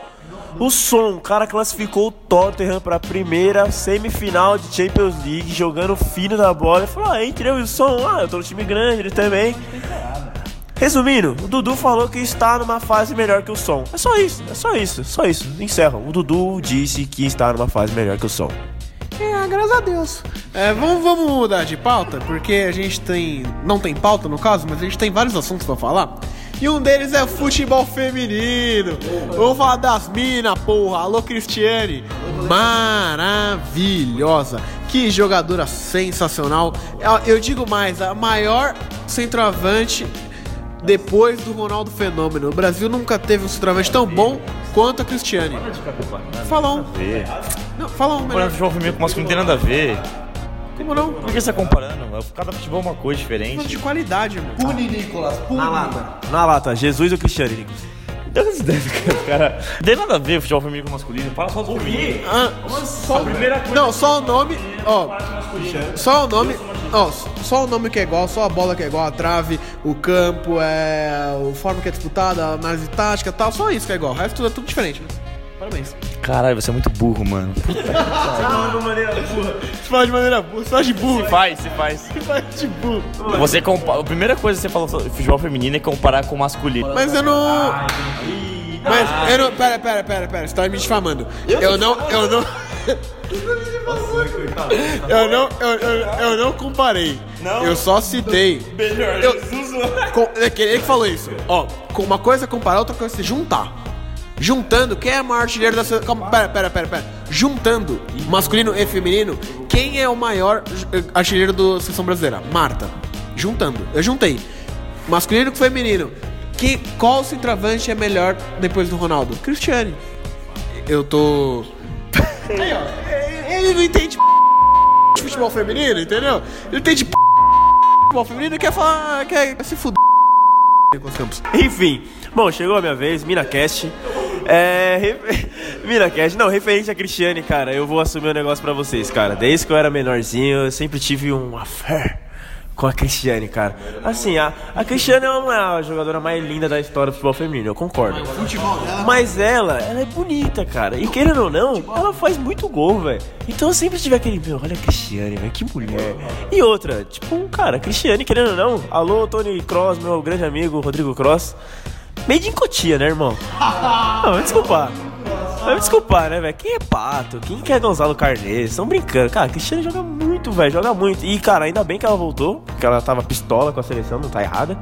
O som, o cara classificou o Tottenham pra primeira semifinal de Champions League, jogando fino da bola. Ele falou: ah, entre eu e o som, ah, eu tô no time grande, ele também. Resumindo, o Dudu falou que está numa fase melhor que o som. É só isso, é só isso, só isso. Encerra. O Dudu disse que está numa fase melhor que o som. É, graças a Deus. É, vamos, vamos mudar de pauta, porque a gente tem. Não tem pauta no caso, mas a gente tem vários assuntos pra falar. E um deles é futebol feminino. Vamos falar das minas, porra. Alô, Cristiane. Maravilhosa. Que jogadora sensacional. Eu digo mais, a maior centroavante depois do Ronaldo Fenômeno. O Brasil nunca teve um centroavante tão bom quanto a Cristiane. Fala um. Não, fala um. Comparando futebol feminino com masculino não tem nada a ver. Como não? Por que você tá comparando? Cada futebol é uma coisa diferente. de qualidade, irmão. Pune, Nicolas, pune. Na lata. Na lata, Jesus ou Cristiane, Nicolas? Deus deve, cara. Não tem nada a ver futebol feminino com masculino. Fala só do feminino. Ah, só, não, só o nome, ó. Só o nome, ó, só o nome que é igual, só a bola que é igual, a trave, o campo, é, a forma que é disputada, a análise tática, tal, só isso que é igual. O resto é tudo diferente. Né? Parabéns. Caralho, você é muito burro, mano. Você fala de maneira burra. Você fala de maneira burra, você faz de burro. Se faz, se faz. Você faz de burro. Você compara. A primeira coisa que você falou sobre futebol feminino é comparar com o masculino. Mas eu não. Mas eu não. Pera, pera, pera, pera. Você tá me difamando. Eu não. Eu não. Eu não, eu, eu, eu não comparei. Não. Eu só citei. Melhor, eu, com, é que ele que falou isso. Ó, com uma coisa é comparar, outra coisa é se juntar. Juntando, quem é o maior artilheiro da seleção? Pera, pera, pera, pera. Juntando masculino e feminino, quem é o maior artilheiro da seleção brasileira? Marta. Juntando. Eu juntei. Masculino com feminino. Que, qual centroavante é melhor depois do Ronaldo? Cristiane. Eu tô. Aí, ó. Ele não entende de futebol feminino, entendeu? Ele entende futebol feminino e quer falar. quer se fuder com os campos. Enfim, bom, chegou a minha vez, Minacast. É. Minacast, não, referente a Cristiane, cara, eu vou assumir um negócio pra vocês, cara. Desde que eu era menorzinho, eu sempre tive um affair com a Cristiane, cara. Assim, a, a Cristiane não é a jogadora mais linda da história do futebol feminino, eu concordo. Mas ela, ela é bonita, cara. E querendo ou não, ela faz muito gol, velho. Então eu sempre tive aquele, meu, olha a Cristiane, velho, que mulher. E outra, tipo, cara, Cristiane, querendo ou não, alô, Tony Cross, meu grande amigo Rodrigo Cross. Made in Cotia, né, irmão? Não, vai desculpar. Vai me desculpar, né, velho? Quem é Pato? Quem quer Gonzalo Carneiro? Estão brincando. Cara, a Cristiane joga muito, velho. Joga muito. E, cara, ainda bem que ela voltou. Porque ela tava pistola com a seleção, não tá errada.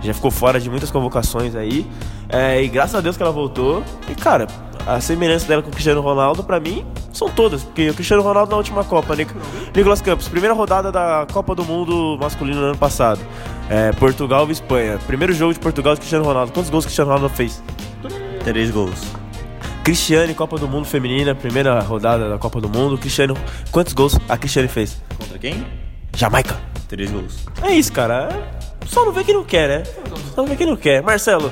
Já ficou fora de muitas convocações aí. É, e graças a Deus que ela voltou. E, cara, a semelhança dela com o Cristiano Ronaldo, pra mim, são todas. Porque o Cristiano Ronaldo na última Copa, Nic Nicolas Campos, primeira rodada da Copa do Mundo masculino no ano passado. É, Portugal e Espanha. Primeiro jogo de Portugal de Cristiano Ronaldo. Quantos gols o Cristiano Ronaldo fez? Três gols. Cristiane, Copa do Mundo Feminina, primeira rodada da Copa do Mundo. Cristiano, quantos gols a Cristiane fez? Contra quem? Jamaica. Três gols. É isso, cara. Só não vê quem não quer, né? Só não vê quem não quer. Marcelo,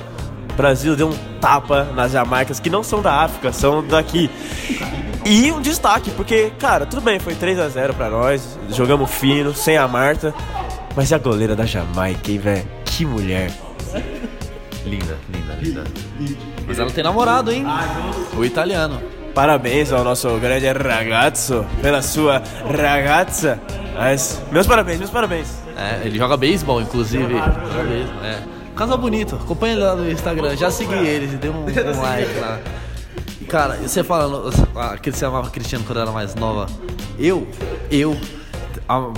Brasil deu um tapa nas Jamaicas que não são da África, são daqui. E um destaque, porque, cara, tudo bem, foi 3 a 0 pra nós, jogamos fino, sem a Marta. Mas e a goleira da Jamaica, hein, velho? Que mulher. Linda, linda, linda. Mas ela tem namorado, hein? O italiano. Parabéns ao nosso grande ragazzo pela sua ragazza. Mas, meus parabéns, meus parabéns. É, ele joga beisebol, inclusive. Joga beisebol, é. Casal bonito, acompanha ele lá no Instagram, já segui ele, deu um, um like lá. Cara, você falando que você amava Cristiano quando era mais nova. Eu, eu, a,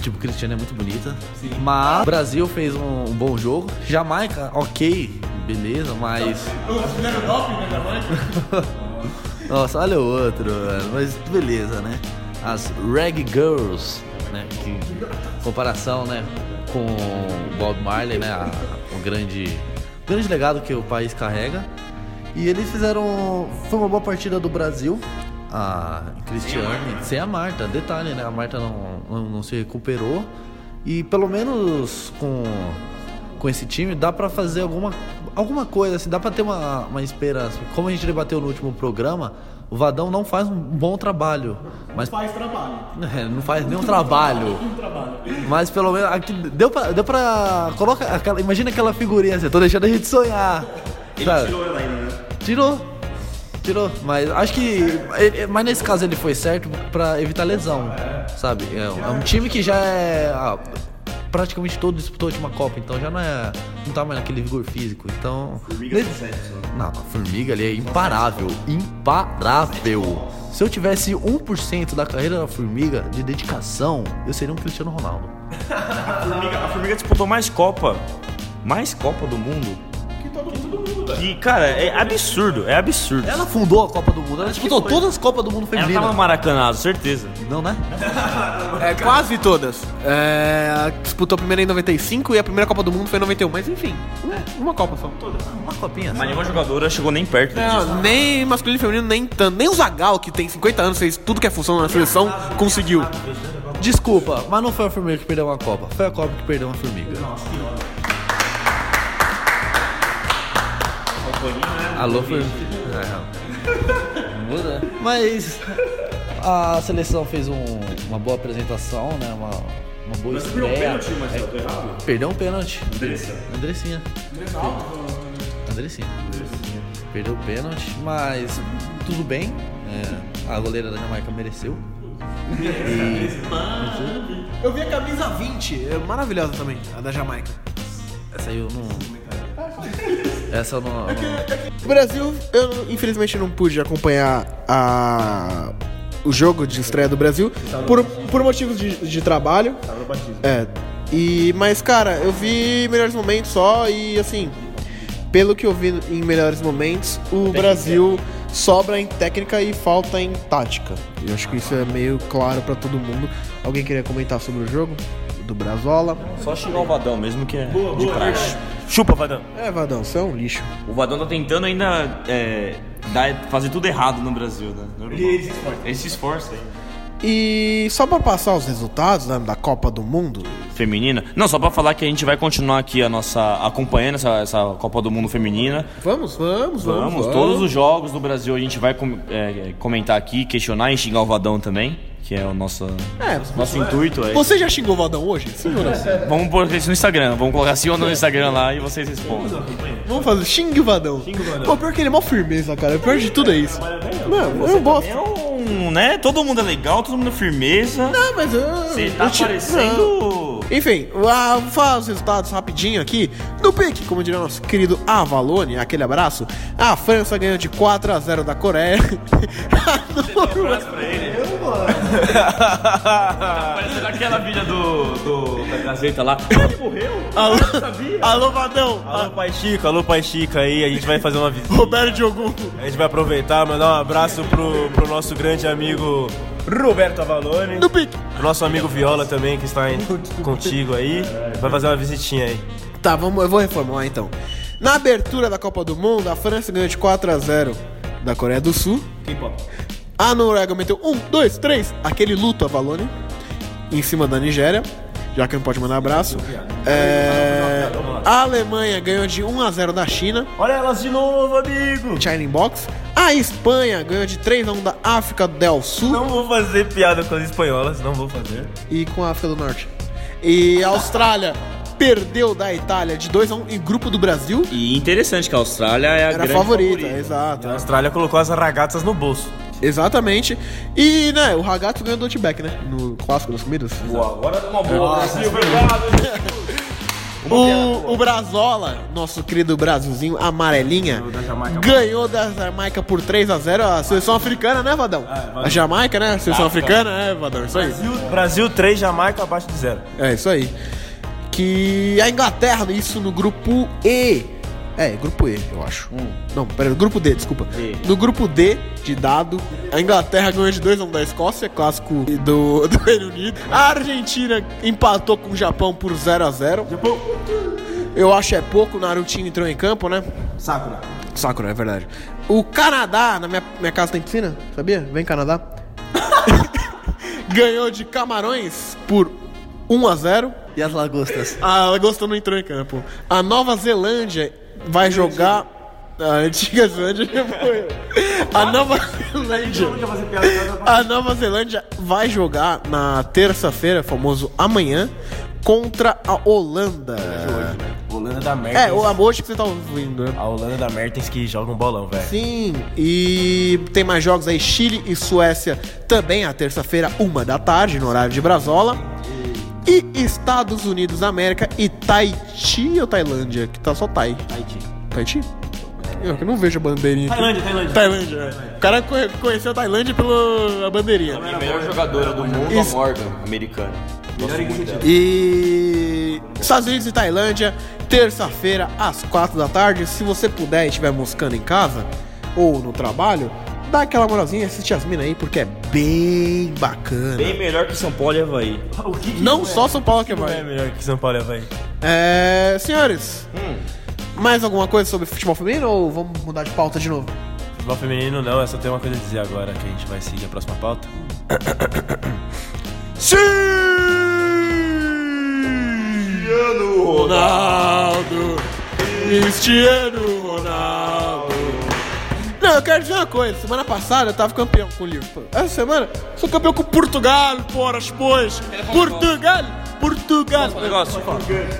tipo, Cristiano é muito bonita. Sim. Mas o Brasil fez um, um, bom jogo. Jamaica, ok, beleza, mas. Jamaica? Nossa, olha o outro, mano. mas beleza, né? As Reg Girls né? Que comparação, né? Com o Bob Marley, né? A, grande, grande legado que o país carrega. E eles fizeram. Foi uma boa partida do Brasil. A Cristiane, sem a Marta. Detalhe, né? A Marta não, não, não se recuperou. E pelo menos com, com esse time dá para fazer alguma, alguma coisa, assim, dá para ter uma, uma esperança. Como a gente debateu no último programa, o Vadão não faz um bom trabalho. Mas Faz trabalho. é, não faz nenhum trabalho. Mas pelo menos aqui deu pra, deu pra coloca aquela, imagina aquela figurinha, assim, tô deixando a gente sonhar. Ele tirou ela ainda, né? Tirou. Tirou, mas acho que. ele- Mas nesse caso ele foi certo pra evitar lesão, sabe? É, um- é um time que já é. Praticamente todo disputou a última Copa, então já não é. Não tá mais naquele vigor físico. Então. nesse- Não, a formiga ali é imparável. Imparável. Se eu tivesse 1% da carreira da formiga de dedicação, eu seria um Cristiano Ronaldo. A Formiga, a Formiga disputou mais Copa. Mais Copa do Mundo. Que mundo. Que, cara, é absurdo. É absurdo. Ela fundou a Copa do Mundo, ela disputou todas as Copas do Mundo Ela feminina. tava no Maracanã, certeza. Não, né? É, quase todas. É, disputou a primeira em 95 e a primeira Copa do Mundo foi em 91. Mas enfim, uma, uma Copa só. Uma copinha. Mas nenhuma jogadora chegou nem perto disso. Não, nem masculino e feminino, nem tanto. Nem o Zagal, que tem 50 anos, fez tudo que é função na seleção, conseguiu. Desculpa, mas não foi a formiga que perdeu uma Copa. Foi a Copa que perdeu uma formiga. Alô, formiga. É. Muda. Mas a seleção fez um- uma boa apresentação, né? Uma, uma boa estreia. É, Perdeu um pênalti. Andressinha. Andressinha. Perdeu o pênalti, mas tudo bem. É, a goleira da Jamaica mereceu. Eu vi a camisa 20, é maravilhosa também, a da Jamaica. Essa aí eu não. Essa eu não. não- O Brasil, eu infelizmente não pude acompanhar a, o jogo de estreia do Brasil por, por motivos de, de trabalho. É. E, mas, cara, eu vi melhores momentos só e assim, pelo que eu vi em melhores momentos, o Brasil sobra em técnica e falta em tática. Eu acho que isso é meio claro pra todo mundo. Alguém queria comentar sobre o jogo? Do Brazola? Só xingar o Vadão mesmo, que é de praxe. Chupa, Vadão. É, Vadão, você é um lixo. O Vadão tá tentando ainda é, dar- fazer tudo errado no Brasil, né? Normal. Ele se esforça aí. E só pra passar os resultados né, da Copa do Mundo, Feminina. Não, só pra falar que a gente vai continuar aqui a nossa. acompanhando essa, essa Copa do Mundo Feminina. Vamos, vamos, vamos. Vamos, todos os jogos do Brasil a gente vai com- é, comentar aqui, questionar e xingar o Vadão também, que é o nosso, É, nosso intuito. É. Você já xingou o Vadão hoje? Sim ou não? Vamos pôr isso no Instagram, vamos colocar sim ou não no Instagram lá e vocês respondem. Vamos fazer xingue o Vadão. Pô, pior que ele é mó firmeza, cara. Pior de tudo é isso. Não, eu gosto. É um, né? Todo mundo é legal, todo mundo é firmeza. Ah, mas eu. Você tá eu te- parecendo. Não. Enfim, ah, vou falar os resultados rapidinho aqui. No pique, como diria nosso querido Avalone, aquele abraço. A França ganhou de 4 a 0 da Coreia. A Noruega- Parecendo aquela vídea do, do da Gazeta lá. Ele morreu? Alô, alô, Vadão. Alô, Pai Chico, alô, Pai Chico aí, a gente vai fazer uma visita. Roberto Diogo. A gente vai aproveitar, mandar um abraço pro, pro nosso grande amigo Roberto Avalone. No pique. Pro nosso amigo Viola também, que está aí contigo aí. Vai fazer uma visitinha aí. Tá, vamos, eu vou reformular então. Na abertura da Copa do Mundo, a França ganhou de 4 a 0 da Coreia do Sul. A Noruega meteu 1, 2, 3, aquele luto a Valone, em cima da Nigéria, já que não pode mandar abraço. É, a Alemanha ganhou de 1 a 0 da China, Olha elas de novo, amigo! China Box. A Espanha ganhou de 3 a 1 da África del Sul Não vou fazer piada com as espanholas, não vou fazer. e com a África do Norte. E a Austrália perdeu da Itália de 2 a 1 em grupo do Brasil. E interessante que a Austrália é a Era grande favorita, exato. A Austrália colocou as ragatas no bolso. Exatamente. E, né, o Ragazzo ganhou do Outback, né? No clássico das comidas. Agora dá uma boa. Brasil, obrigado. O, o Brazola, nosso querido Brasilzinho, amarelinha, ganhou da Jamaica por 3 a 0 A seleção africana, né, Vadão? A Jamaica, né? A seleção africana, é, Vadão, isso aí. Brasil, Brasil 3, Jamaica abaixo de zero. É, isso aí. Que a Inglaterra, isso no grupo E, É, grupo E, eu acho. Hum. Não, pera, grupo D, desculpa. D. No grupo D de dado, a Inglaterra ganhou de 2 a 1 da Escócia, clássico do, do Reino Unido. A Argentina empatou com o Japão por 0 a 0 Japão. Eu acho é pouco, o Narutinho entrou em campo, né? Sakura. Sakura, é verdade. O Canadá, na minha, minha casa tem piscina, sabia? Vem Canadá. Ganhou de Camarões por 1 a 0 E as lagostas? A lagosta não entrou em campo. A Nova Zelândia vai jogar. A antiga Zelândia já foi. A Nova Zelândia. A Nova Zelândia vai jogar na terça-feira, famoso amanhã, contra a Holanda. Holanda da Mertens. É, hoje que você tá ouvindo, né? A Holanda da Mertens que joga um bolão, velho. Sim, e tem mais jogos aí, Chile e Suécia também, a terça-feira, uma da tarde, no horário de Brasola. E Estados Unidos da América e Tahiti ou Tailândia? Que tá só Tai. Tahiti. Tahiti? Eu não vejo a bandeirinha aqui. Tailândia, Tailândia. Tailândia, é. O cara conheceu a Tailândia pela bandeirinha. A melhor jogadora do mundo, Isso. a Morgan, americana. E Estados Unidos e Tailândia, terça-feira, às quatro da tarde. Se você puder e estiver moscando em casa ou no trabalho, dá aquela moralzinha, assiste as minas aí, porque é bem bacana. Bem melhor que São Paulo e Havaí. Que que não é? só São Paulo que Havaí. é melhor que São Paulo e Havaí. É. Senhores, hum. mais alguma coisa sobre futebol feminino ou vamos mudar de pauta de novo? Futebol feminino não, eu só tenho uma coisa a dizer agora que a gente vai seguir a próxima pauta. Sim! Cristiano Ronaldo! Cristiano Ronaldo! Não, eu quero dizer uma coisa. Semana passada eu tava campeão com o Liverpool. Essa semana sou campeão com Portugal, poras, pois. Portugal! Portugal! Negócio.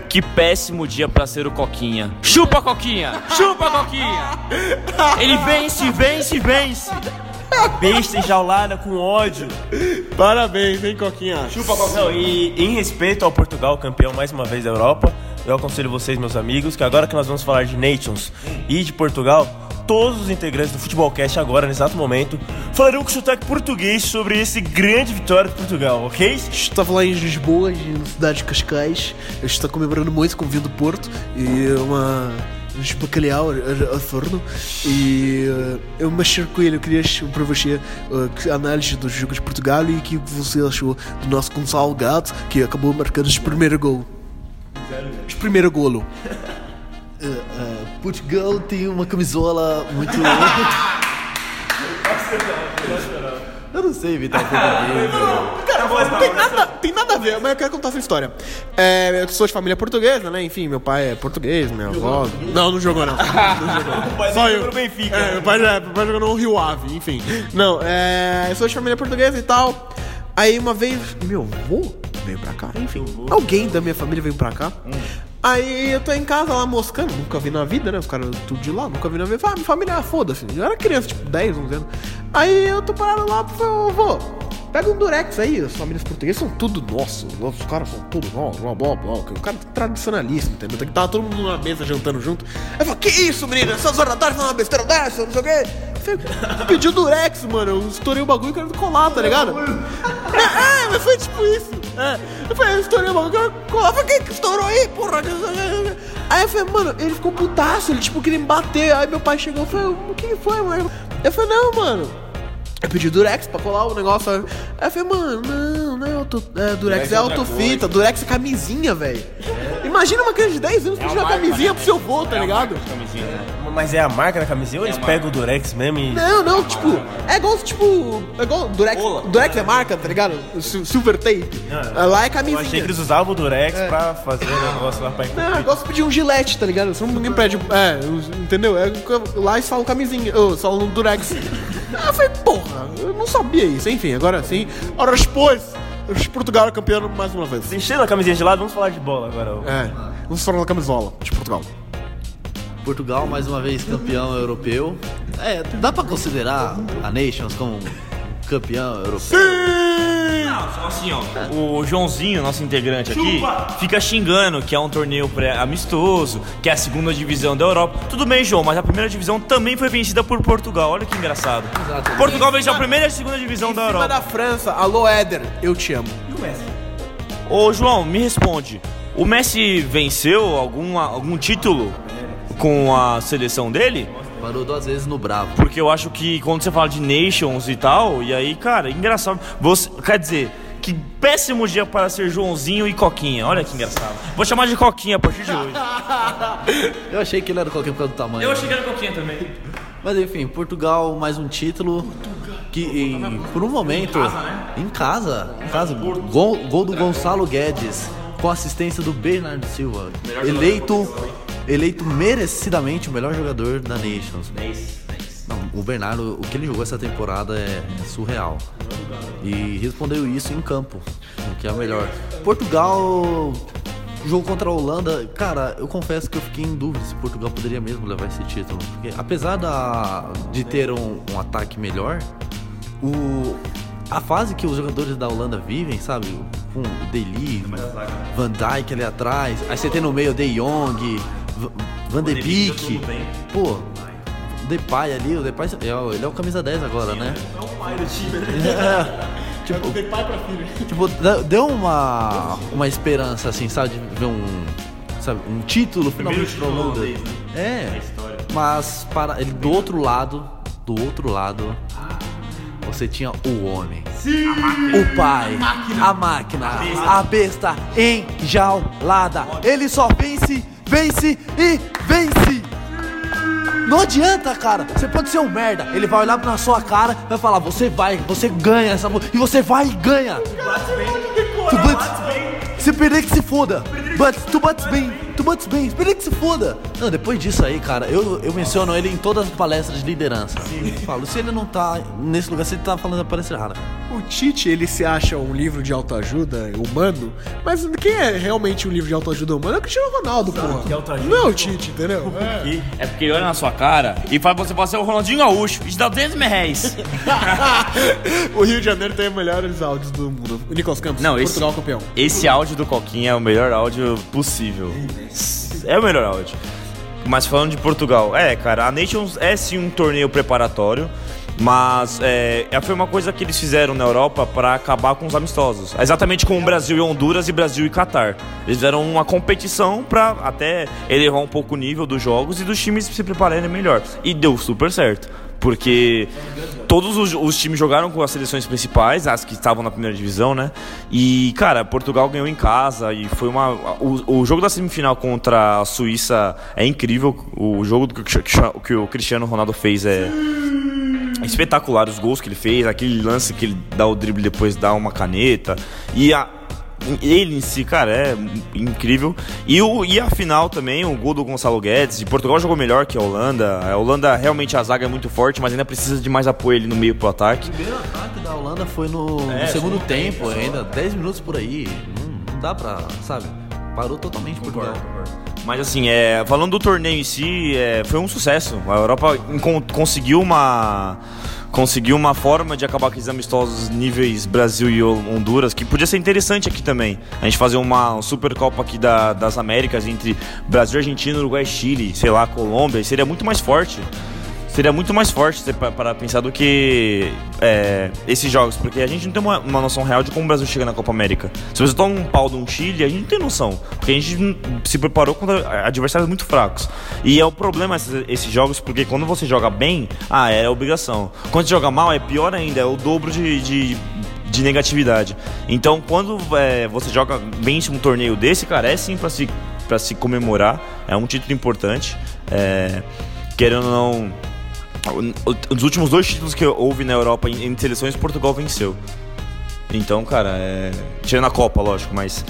Que péssimo dia pra ser o Coquinha. Chupa, Coquinha! Chupa, Coquinha! Ele vence, vence, vence! Besta enjaulada com ódio. Parabéns, hein, Coquinha? Chupa, Coquinha. Não, e em respeito ao Portugal, campeão mais uma vez da Europa, eu aconselho vocês, meus amigos, que agora que nós vamos falar de Nations e de Portugal, todos os integrantes do Futebolcast agora, nesse exato momento, falarão com sotaque português sobre esse grande vitória de Portugal, ok? Estava lá em Lisboa, na cidade de Cascais. Eu estou comemorando muito com o vinho do Porto e uma uns bacalhau ao forno e uh, eu mexer com ele. Eu queria para você uh, análise dos jogos de Portugal e o que você achou do nosso Gonçalo Gato que acabou marcando o primeiro gol. O primeiro golo. Uh, Portugal tem uma camisola muito. Eu não sei imitar português. Cara, não, tem, nada, tem nada a ver, mas eu quero contar essa história. É, eu sou de família portuguesa, né? Enfim, meu pai é português, minha avó. Não, não jogou não. Não jogou. Só eu. Benfica. É, meu pai, meu pai jogou no Rio Ave, enfim. Não, é, eu sou de família portuguesa e tal. Aí uma vez, meu avô veio pra cá, enfim. Alguém da minha família veio pra cá. Hum. Aí eu tô em casa lá moscando, nunca vi na vida, né? Os caras tudo de lá, nunca vi na vida. Ah, minha família, foda-se. Eu era criança, tipo 10, 11 anos. Aí eu tô parado lá, falei, vô, pega um durex aí, as famílias portuguesas são tudo nossos, os caras são tudo nossos, blá blá blá. O cara é tradicionalista, entendeu? Tem que tava todo mundo numa mesa jantando junto. Aí eu falei, que isso, menina? Essas horas da tarde falando uma besteira dessa, não sei o quê. Pediu durex, mano. Eu estourei o bagulho e quero colar, tá ligado? é, é, mas foi tipo isso. Eu falei, estourei colar. Eu falei, que estourou aí, porra? Aí eu falei, mano, ele ficou putaço, ele tipo queria me bater. Aí meu pai chegou e falou, o que foi, mano? Eu falei, não, mano. Eu pedi Durex pra colar o negócio. Aí eu falei, mano, não, não é, auto, é Durex, Durex é, é autofita, Durex é camisinha, velho. É. Imagina uma criança de 10 anos é uma camisinha né? pro seu vô, tá é ligado? Camisinha, né? Mas é a marca da camisinha ou eles pegam o Durex mesmo e. Não, não, tipo, é igual, tipo. É igual Durex. Ola. Durex é marca, tá ligado? Silver tape. Ah, Lá é camisinha. Eu achei que eles usavam o Durex é. pra fazer o negócio lá pra Não, eu gosto de pedir um gilete, tá ligado? Se ninguém pede. É, entendeu? É, lá eles falam camisinha. Ou falam Durex. Aí eu falei, porra, eu não sabia isso. Enfim, agora sim. Ora, depois, Portugal é campeão mais uma vez. Enchendo a camisinha de lado, vamos falar de bola agora. É, vamos falar da camisola de Portugal. Portugal, mais uma vez campeão europeu. É, dá pra considerar a Nations como campeão europeu? Sim! Não, só assim, ó. O Joãozinho, nosso integrante aqui, fica xingando que é um torneio amistoso, que é a segunda divisão da Europa. Tudo bem, João, mas a primeira divisão também foi vencida por Portugal. Olha que engraçado. Exato. Portugal venceu a primeira e a segunda divisão em da Europa. da França. Alô, Éder, eu te amo. E o Messi? Ô, João, me responde. O Messi venceu algum, algum título? com a seleção dele. Parou duas vezes no Bravo. Porque eu acho que quando você fala de Nations e tal, e aí, cara, engraçado. Você, quer dizer, que péssimo dia para ser Joãozinho e Coquinha. Olha que engraçado. Vou chamar de Coquinha a partir de hoje. eu achei que ele era Coquinha por causa do tamanho. Eu achei que era Coquinha também. Mas enfim, Portugal, mais um título. Portugal. Que em, por um momento. Em casa, né? Em casa. Em casa. Gol, gol do Gonçalo Guedes. Com assistência do Bernardo Silva. Eleito. Eleito merecidamente o melhor jogador da Nations. Não, o Bernardo, o que ele jogou essa temporada é, é surreal. E respondeu isso em campo, o que é o melhor. Portugal jogo contra a Holanda, cara, eu confesso que eu fiquei em dúvida se Portugal poderia mesmo levar esse título. Porque apesar da, de ter um, um ataque melhor, o, a fase que os jogadores da Holanda vivem, sabe? Com o Deli, Van Dijk ali atrás, aí você tem no meio o De Jong, Van de Beek. Pô, o Depay ali, o Depay, é ele é o camisa 10 agora, né? É o pai do time, né? tipo, de pai pra filho. Tipo, deu uma, uma esperança, assim, sabe? De ver um, sabe, um título finalmente Holanda. Né? É, mas para ele do outro lado, do outro lado, você tinha o homem. Sim. O pai. A máquina. A máquina. A besta, a besta enjaulada. Ele só vence, vence e vence. Não adianta, cara. Você pode ser um merda. Ele vai olhar na sua cara e vai falar: Você vai, você ganha essa. E você vai e ganha. Tu bate, se perder que se foda. But, tu bates bem, tu bates bem, esperei que se foda. Não, depois disso aí, cara, eu, eu menciono ele em todas as palestras de liderança. Sim. Falo, se ele não tá nesse lugar, se ele tá falando a palestra errada. O Tite, ele se acha um livro de autoajuda humano, mas quem é realmente um livro de autoajuda humano é o Cristiano Ronaldo, porra. Que não é o Tite, entendeu? É. é porque ele olha na sua cara e faz você pode ser o Ronaldinho Gaúcho e te dá 200 mil reais. o Rio de Janeiro tem os melhores áudios do mundo. O Nicolas Campos, não, Portugal esse, campeão. Esse áudio do Coquinha é o melhor áudio possível. É o melhor áudio. Mas falando de Portugal, é, cara, a Nations é sim um torneio preparatório. Mas é, é, foi uma coisa que eles fizeram na Europa para acabar com os amistosos. Exatamente como o Brasil e Honduras e Brasil e Catar. Eles fizeram uma competição para até elevar um pouco o nível dos jogos e dos times se prepararem melhor. E deu super certo. Porque todos os, os, times jogaram com as seleções principais, as que estavam na primeira divisão, né? E, cara, Portugal ganhou em casa e foi uma. O, o jogo da semifinal contra a Suíça é incrível. O jogo que, que o Cristiano Ronaldo fez é espetacular os gols que ele fez, aquele lance que ele dá o drible depois dá uma caneta e a ele em si, cara, é incrível. E, o, e a final também, o gol do Gonçalo Guedes. E Portugal jogou melhor que a Holanda. A Holanda realmente a zaga é muito forte, mas ainda precisa de mais apoio ali no meio pro ataque. O primeiro ataque da Holanda foi no, é, no segundo tempo, ainda 10 minutos por aí. Não, não, dá pra, sabe? Parou totalmente Portugal. Mas assim, é, falando do torneio em si, é, foi um sucesso. A Europa conseguiu uma conseguiu uma forma de acabar com esses amistosos níveis Brasil e Honduras, que podia ser interessante aqui também. A gente fazer uma Supercopa aqui da, das Américas entre Brasil, Argentina, Uruguai, Chile, sei lá, Colômbia, seria muito mais forte seria muito mais forte para pensar do que é, esses jogos, porque a gente não tem uma, uma, noção real de como o Brasil chega na Copa América. Se você toma um pau de um Chile, a gente não tem noção, porque a gente se preparou contra adversários muito fracos. E é o problema esses, esses jogos, porque quando você joga bem, ah, é obrigação. Quando você joga mal, é pior ainda, é o dobro de, de de negatividade. Então, quando é, você joga, vence um torneio desse, cara, é sim para se, se comemorar. É um título importante. É, querendo ou não, os últimos dois títulos que houve na Europa em, seleções, Portugal venceu. Então, cara, é... tirando a Copa, lógico, mas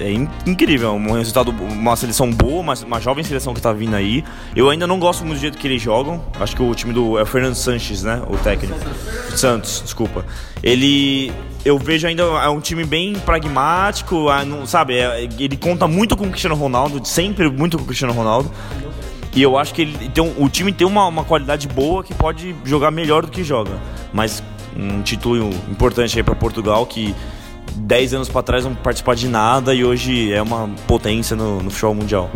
é incrível, um resultado, uma seleção boa, uma, uma jovem seleção que tá vindo aí. Eu ainda não gosto muito do jeito que eles jogam. Acho que o time do é o Fernando Sanches, né, o técnico. Santos, desculpa. Ele eu vejo ainda é um time bem pragmático, sabe? É, ele conta muito com o Cristiano Ronaldo, sempre muito com o Cristiano Ronaldo. E eu acho que ele tem o time tem uma, uma qualidade boa que pode jogar melhor do que joga. Mas um título importante aí para Portugal que 10 anos para trás não participar de nada e hoje é uma potência no, no futebol mundial.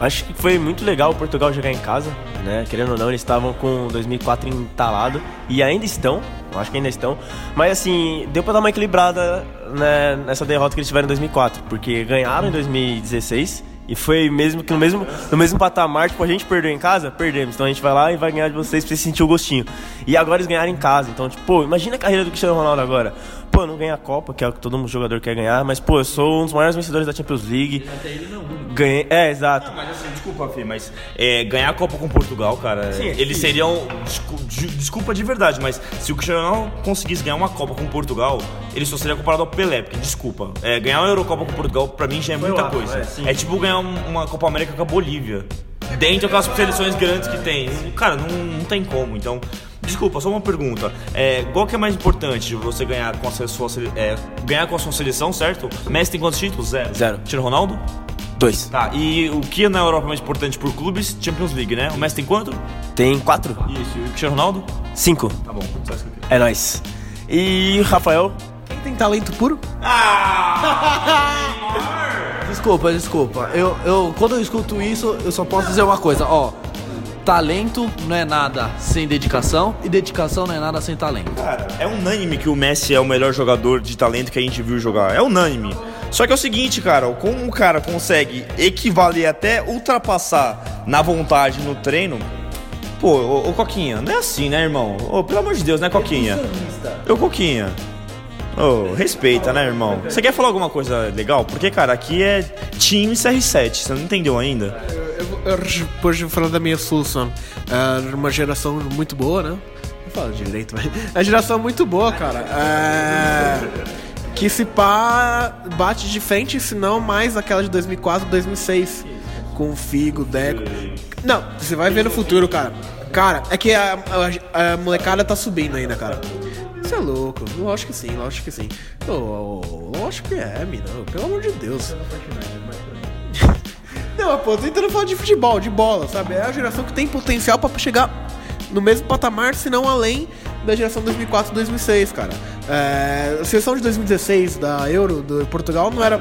Acho que foi muito legal o Portugal jogar em casa, né? Querendo ou não, eles estavam com 2004 entalado e ainda estão, acho que ainda estão. Mas assim, deu para dar uma equilibrada né, nessa derrota que eles tiveram em 2004, porque ganharam em 2016 E foi mesmo que no mesmo, no mesmo patamar, tipo, a gente perdeu em casa, perdemos. Então a gente vai lá e vai ganhar de vocês pra vocês sentir o gostinho. E agora eles ganharam em casa. Então, tipo, pô, imagina a carreira do Cristiano Ronaldo agora. Pô, eu não ganho a Copa, que é o que todo jogador quer ganhar, mas, pô, eu sou um dos maiores vencedores da Champions League. Ganhei. É, exato. Não, mas assim, desculpa, Fê, mas é, ganhar a Copa com Portugal, cara, Sim, é eles seriam. Desculpa de verdade, mas se o Cristiano Ronaldo conseguisse ganhar uma Copa com Portugal, ele só seria comparado ao Pelé, porque, desculpa, é, ganhar uma Eurocopa com Portugal, pra mim, já é muita coisa. É, é, tipo ganhar uma Copa América com a Bolívia. Dentro daquelas seleções grandes que tem. Cara, não, não tem como. Então, Desculpa, só uma pergunta. É, qual que é mais importante você ganhar com a sua, é, ganhar com a sua seleção, certo? Messi tem quantos títulos? Zero. Zero. Tira Ronaldo? Dois. Tá, e o que na Europa é mais importante por clubes? Champions League, né? O Messi tem quanto? Tem quatro. Isso, e o Cristiano Ronaldo? Cinco. Tá bom, só isso que eu É nóis. E Rafael? Quem tem talento puro? Ah! desculpa, desculpa. Eu, eu, quando eu escuto isso, eu só posso dizer uma coisa, ó talento não é nada sem dedicação e dedicação não é nada sem talento. Cara, é unânime que o Messi é o melhor jogador de talento que a gente viu jogar. É unânime. Só que é o seguinte, cara, como um cara consegue equivaler até ultrapassar na vontade no treino, pô, ô, ô Coquinha, não é assim, né, irmão? Ô, pelo amor de Deus, né, Coquinha? Ô, Coquinha. Ô, respeita, né, irmão? Você quer falar alguma coisa legal? Porque, cara, aqui é time CR7, você não entendeu ainda? Depois de falar da minha solução, é uma geração muito boa, né? Não falo direito, mas. Uma geração muito boa, cara. É, que se pá bate de frente, se não mais aquela de 2004, 2006. Com Figo, Deco. Não, você vai ver no futuro, cara. Cara, é que a, a, a molecada tá subindo ainda, cara. Você é louco. Lógico que sim, lógico que sim. Lógico que é, mina. Pelo amor de Deus. Não, pô, tô tentando falar de futebol, de bola, sabe? É a geração que tem potencial para chegar no mesmo patamar, se não além da geração 2004 2006, cara. É, a seleção de 2016 da Euro do Portugal não era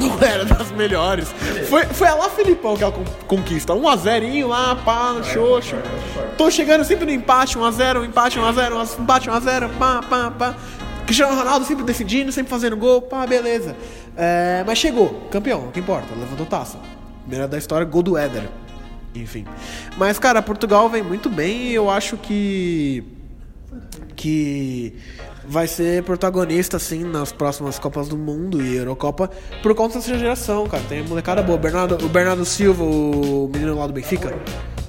não era das melhores. Foi, foi a lá Filipão que ela conquista. 1x0 lá, pá, no xoxo. Tô chegando sempre no empate, 1x0, empate, 1x0, empate, 1x0, pá, pá, pá. Cristiano Ronaldo sempre decidindo, sempre fazendo gol, pá, beleza. É, mas chegou, campeão, o que importa, levantou taça. Primeira da história, gol do Éder. Enfim. Mas, cara, Portugal vem muito bem e eu acho que. que vai ser protagonista, assim, nas próximas Copas do Mundo e Eurocopa por conta dessa geração, cara. Tem molecada boa. Bernardo, o Bernardo Silva, o menino lá do Benfica.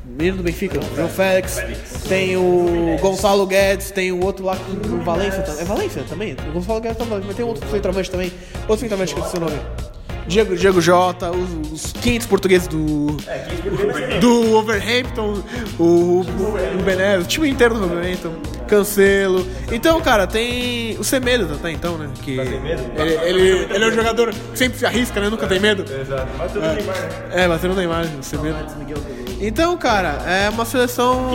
Menino do Benfica, o João Félix. Tem o Gonçalo Guedes, tem o outro lá do Valência. É Valência também? O Gonçalo Guedes tá mas tem outro centroavante também. Outro centroavante que eu esqueci o nome. Diego, Diego Jota, os, os 500 portugueses do. É, do Overhampton, o, o, o o time inteiro do Overhampton, Cancelo. Então, cara, tem o Semedo até então, né? Que ele, ele, ele é um jogador que sempre se arrisca, né? Nunca tem medo. Exato. Bateu no Neymar, né? É, bateu no Neymar, o Semedo. Então, cara, é uma seleção.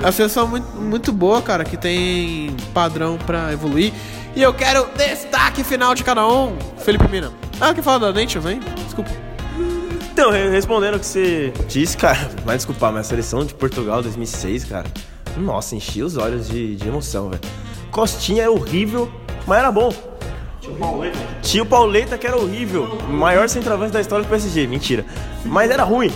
É uma seleção muito, muito boa, cara, que tem padrão pra evoluir. E eu quero destaque final de cada um. Felipe Mina. Ah, quer falar da Nations, hein? Desculpa. Então, respondendo o que você disse, cara, vai desculpar, mas a seleção de Portugal 2006, cara, nossa, enchia os olhos de, de emoção, velho. Costinha é horrível, mas era bom. Tinha o Pauleta. Tinha o Pauleta que era horrível. Maior centroavante da história do PSG, mentira. Mas era ruim.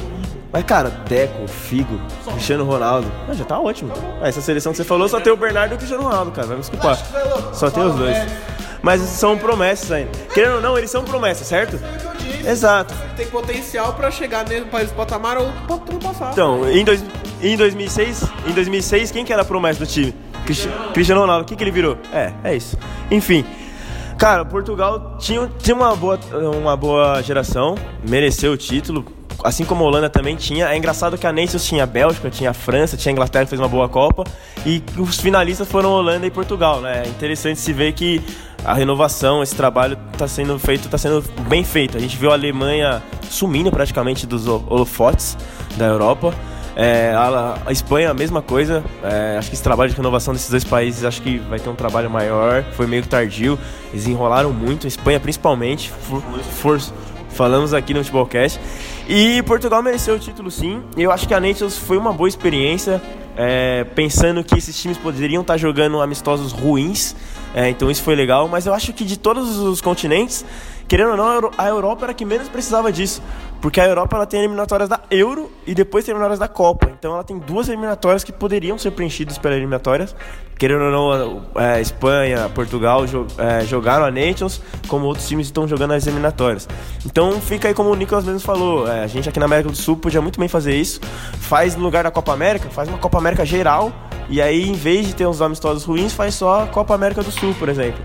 Mas, cara, Deco, Figo, Cristiano Ronaldo. Ah, já tá ótimo. Ah, essa seleção que você falou só tem o Bernardo e o Cristiano Ronaldo, cara. Vai me desculpar. Só tem os dois. Mas são promessas ainda. Querendo ou não, eles são promessas, certo? Exato. Tem potencial pra chegar nesse país patamar ou pra passar. Então, em, dois, em, 2006, em 2006, quem que era a promessa do time? Cristiano Ronaldo. O que, que ele virou? É, é isso. Enfim. Cara, Portugal tinha, tinha uma, boa, uma boa geração, mereceu o título, assim como a Holanda também tinha. É engraçado que a Nations tinha a Bélgica, tinha a França, tinha a Inglaterra que fez uma boa Copa e os finalistas foram Holanda e Portugal, né? É interessante se ver que a renovação, esse trabalho está sendo feito, está sendo bem feito. A gente viu a Alemanha sumindo praticamente dos holofotes da Europa. É, a, a, Espanha, a mesma coisa. É, acho que esse trabalho de renovação desses dois países acho que vai ter um trabalho maior. Foi meio tardio. Eles enrolaram muito. A Espanha, principalmente. For, for, falamos aqui no Futebolcast. E Portugal mereceu o título sim. Eu acho que a Nations foi uma boa experiência, é, pensando que esses times poderiam estar jogando amistosos ruins, É, então isso foi legal, mas eu acho que de todos os continentes, querendo ou não, a Europa era que menos precisava disso. Porque a Europa ela tem eliminatórias da Euro e depois tem eliminatórias da Copa. Então ela tem duas eliminatórias que poderiam ser preenchidas pelas eliminatórias. Querendo ou não, a, é, Espanha, Portugal é, jogaram a Nations, como outros times estão jogando as eliminatórias. Então fica aí como o Nicolas mesmo falou, é, a gente aqui na América do Sul podia muito bem fazer isso. Faz no lugar da Copa América, faz uma Copa América geral. E aí, em vez de ter uns amistosos ruins, faz só a Copa América do Sul, por exemplo.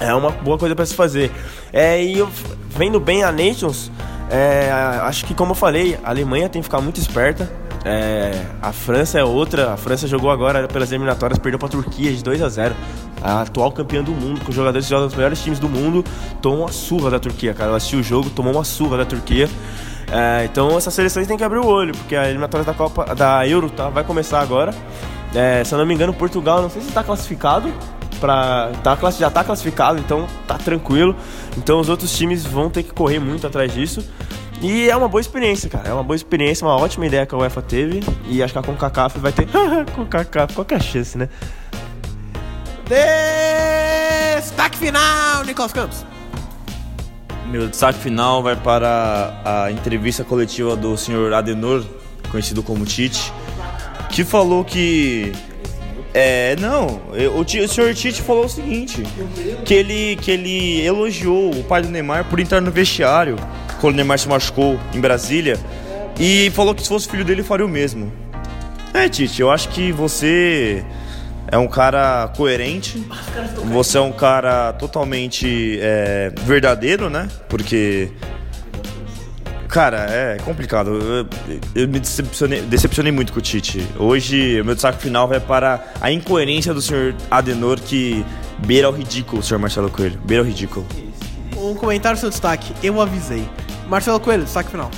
É uma boa coisa para se fazer. É, e eu, vendo bem a Nations, é, acho que, como eu falei, a Alemanha tem que ficar muito esperta. É, a França é outra. A França jogou agora pelas eliminatórias, perdeu para a Turquia de 2 a 0 A atual campeã do mundo, com jogadores que jogam nos melhores times do mundo, tomou uma surra da Turquia, cara. Eu assisti o jogo, tomou uma surra da Turquia. É, então essas seleções têm que abrir o olho, porque a eliminatória da Copa da Euro tá, vai começar agora. É, se eu não me engano, Portugal, não sei se está classificado para tá, já está classificado, então tá tranquilo. Então os outros times vão ter que correr muito atrás disso. E é uma boa experiência, cara. É uma boa experiência, uma ótima ideia que a UEFA teve. E acho que a CONCACAF vai ter. CONCACAF, qualquer chance, né? Destaque final, Nicolas Campos. Meu destaque final vai para a entrevista coletiva do senhor Adenor, conhecido como Tite, que falou que é, não, o, o senhor Tite falou o seguinte: que ele, que ele elogiou o pai do Neymar por entrar no vestiário quando o Neymar se machucou em Brasília e falou que se fosse filho dele faria o mesmo. É, Tite, eu acho que você é um cara coerente, você é um cara totalmente é, verdadeiro, né? Porque Cara, é complicado. Eu, eu me decepcionei, decepcionei, muito com o Tite. Hoje, o meu destaque final vai para a incoerência do senhor Adenor que beira o ridículo, senhor Marcelo Coelho. Beira o ridículo. Um comentário seu destaque. Eu avisei. Marcelo Coelho, destaque final.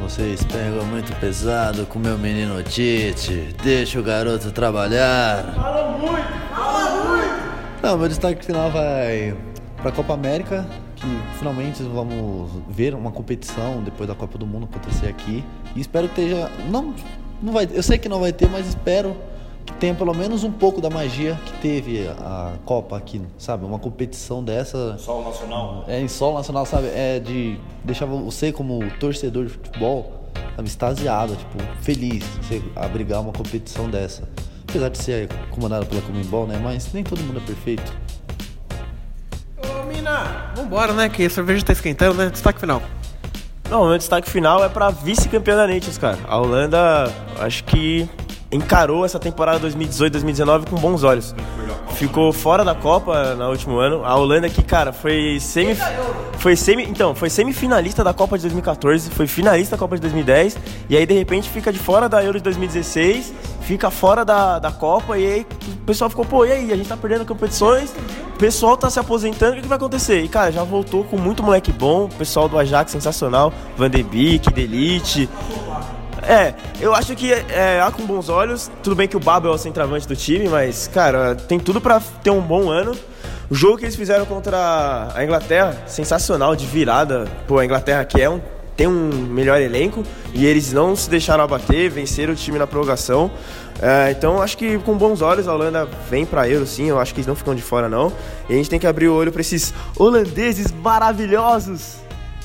Vocês pegam muito pesado com meu menino Tite. Deixa o garoto trabalhar. Fala muito, fala muito. Não, meu destaque final vai para a Copa América que finalmente vamos ver uma competição depois da Copa do Mundo acontecer aqui. E espero que esteja. Não, não vai, eu sei que não vai ter, mas espero que tenha pelo menos um pouco da magia que teve a Copa aqui, sabe? Uma competição dessa. Solo nacional? É, em solo nacional, sabe? É de deixar você, como torcedor de futebol, sabe, extasiado, tipo, feliz você abrigar uma competição dessa. Apesar de ser comandada pela Comembol, né? Mas nem todo mundo é perfeito. Vambora, né? Que a cerveja tá esquentando, né? Destaque final. Não, meu destaque final é pra vice-campeã da Nations, cara. A Holanda, acho que encarou essa temporada 2018-2019 com bons olhos. Ficou fora da Copa no último ano. A Holanda que, cara, foi semi foi semi, então, foi semifinalista da Copa de 2014, foi finalista da Copa de 2010 e aí de repente fica de fora da Euro de 2016, fica fora da, da Copa e aí o pessoal ficou, pô, e aí, a gente tá perdendo competições, o pessoal tá se aposentando, o que, vai acontecer? E cara, já voltou com muito moleque bom, o pessoal do Ajax sensacional, Van de Beek, Delite. É, eu acho que é, há com bons olhos. Tudo bem que o Babel é o centroavante do time, mas, cara, tem tudo para ter um bom ano. O jogo que eles fizeram contra a Inglaterra, sensacional, de virada. Pô, a Inglaterra que é um, tem um melhor elenco e eles não se deixaram abater, venceram o time na prorrogação. É, então acho que com bons olhos a Holanda vem para Euro sim, eu acho que eles não ficam de fora não. E a gente tem que abrir o olho para esses holandeses maravilhosos.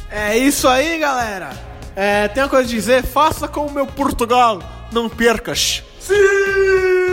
É isso aí, galera. É, tem uma coisa a dizer, faça como o meu Portugal, não percas. Sim!